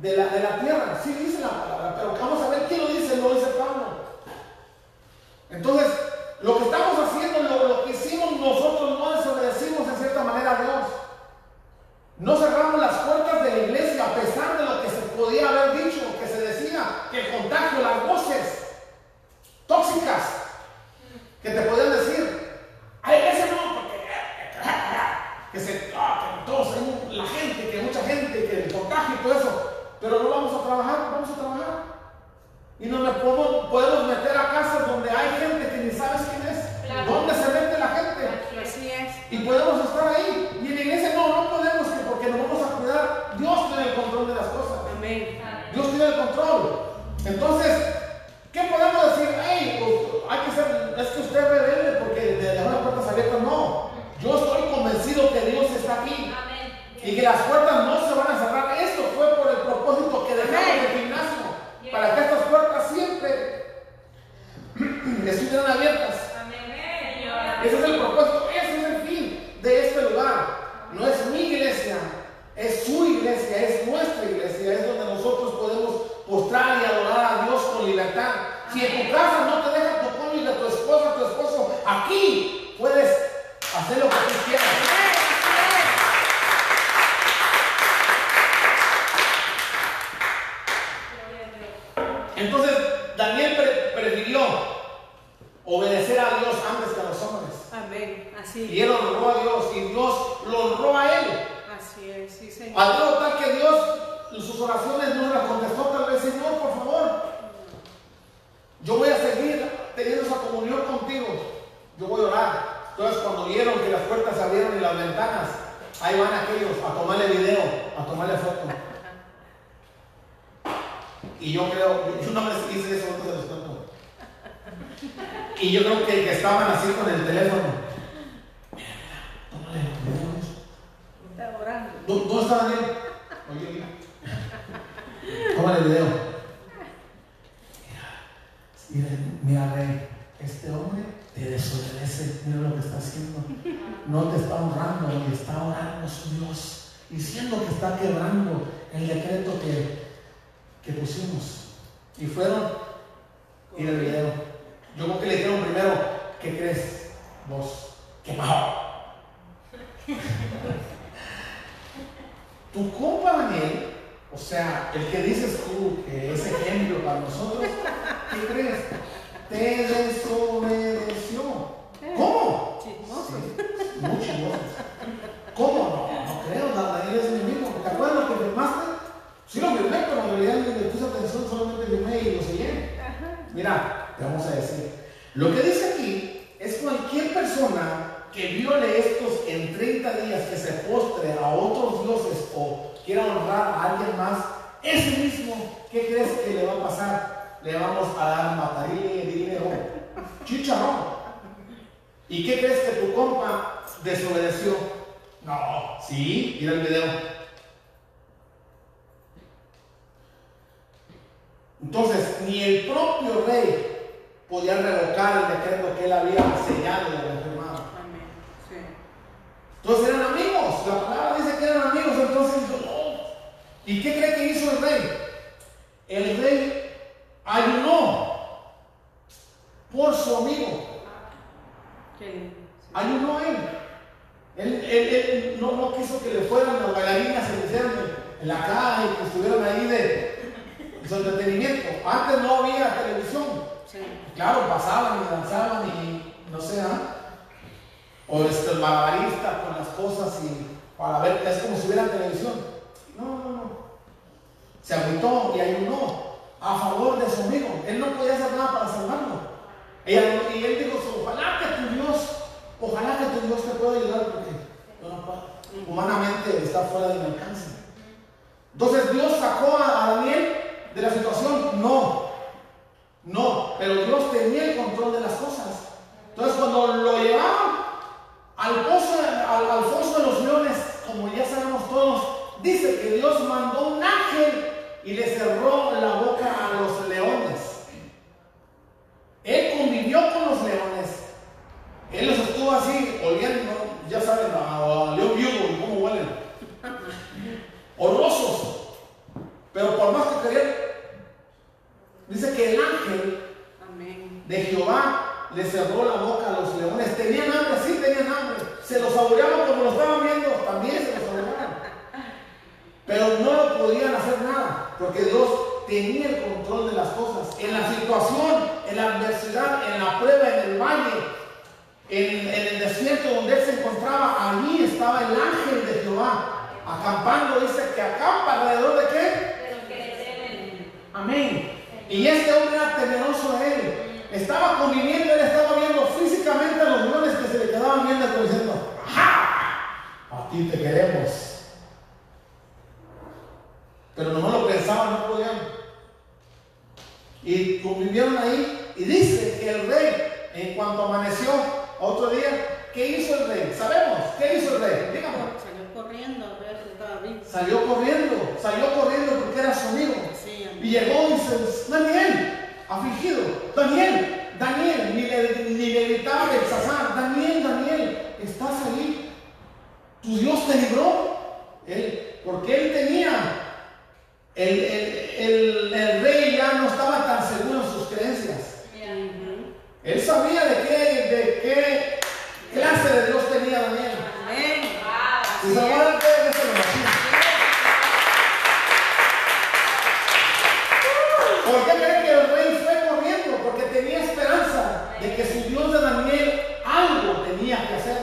de la, de la tierra. Sí dice la palabra, pero vamos a ver quién lo dice, lo dice Pablo. Entonces, quiera honrar a alguien más, ese mismo, ¿qué crees que le va a pasar? Le vamos a dar matarile, dinero, chicharrón. ¿Y qué crees que tu compa desobedeció? No, sí, mira el video. Entonces, ni el propio rey podía revocar el decreto que él había sellado y había firmado. Amén. Sí. Entonces eran amigos. La palabra dice que eran amigos. Entonces. ¿Y qué cree que hizo el rey? El rey ayunó por su amigo. Sí. Ayunó él. Él, él- él no, no quiso que le fueran las bailarinas y le hicieran en, la calle, que estuvieran ahí de, su entretenimiento. Antes no había televisión. Sí. Claro, pasaban y danzaban y no sé, ¿ah? o este, el malabarista con las cosas y para ver, es como si hubiera televisión. Se agüitó y ayunó a favor de su amigo. Él no podía hacer nada para salvarlo. Y él, dijo, ojalá que tu Dios, ojalá que tu Dios te pueda ayudar porque. Humanamente está fuera de mi alcance. Entonces Dios sacó a, Daniel de la situación. No, no, pero Dios tenía el control de las cosas. Entonces cuando lo llevaban al pozo, al, al foso de los leones, como ya sabemos todos, dice que Dios mandó un ángel y le cerró la boca a los leones. Él convivió con los leones. Él los estuvo así, oliendo, ya saben, a, a león viudo, cómo huelen. Horrorosos. Pero por más que querían, dice que el ángel Amén. de Jehová le cerró la boca a los leones. Tenían hambre, sí tenían hambre. Se los saboreaban como lo estaban viendo, también se los. Pero no podían hacer nada, porque Dios tenía el control de las cosas. En la situación, en la adversidad, en la prueba, en el valle, en, el desierto donde él se encontraba, allí estaba el ángel de Jehová, acampando. Dice que acampa alrededor de qué? Amén. Y este hombre era temeroso de él. Estaba conviviendo, él estaba viendo físicamente a los leones que se le quedaban viendo como diciendo, ¡ajá! A ti te queremos. Pero nomás lo pensaban, no podían. Y convivieron ahí. Y dice que el rey, en cuanto amaneció, otro día, ¿qué hizo el rey? Sabemos, ¿qué hizo el rey? Dígame. Salió corriendo a ver si estaba vivo. Salió corriendo, salió corriendo porque era su amigo. Sí, Y llegó y dice, Daniel, afligido, Daniel, Daniel, ni le, ni le gritaba Daniel, Daniel, ¿estás ahí? ¿Tu Dios te libró? Él, porque él tenía, el, el- el- el rey ya no estaba tan seguro en sus creencias. Él sabía de qué, de qué clase de Dios tenía Daniel. Amén. Si se acuerdan. ¿Por qué creen que el rey fue corriendo? Porque tenía esperanza de que su Dios de Daniel algo tenía que hacer,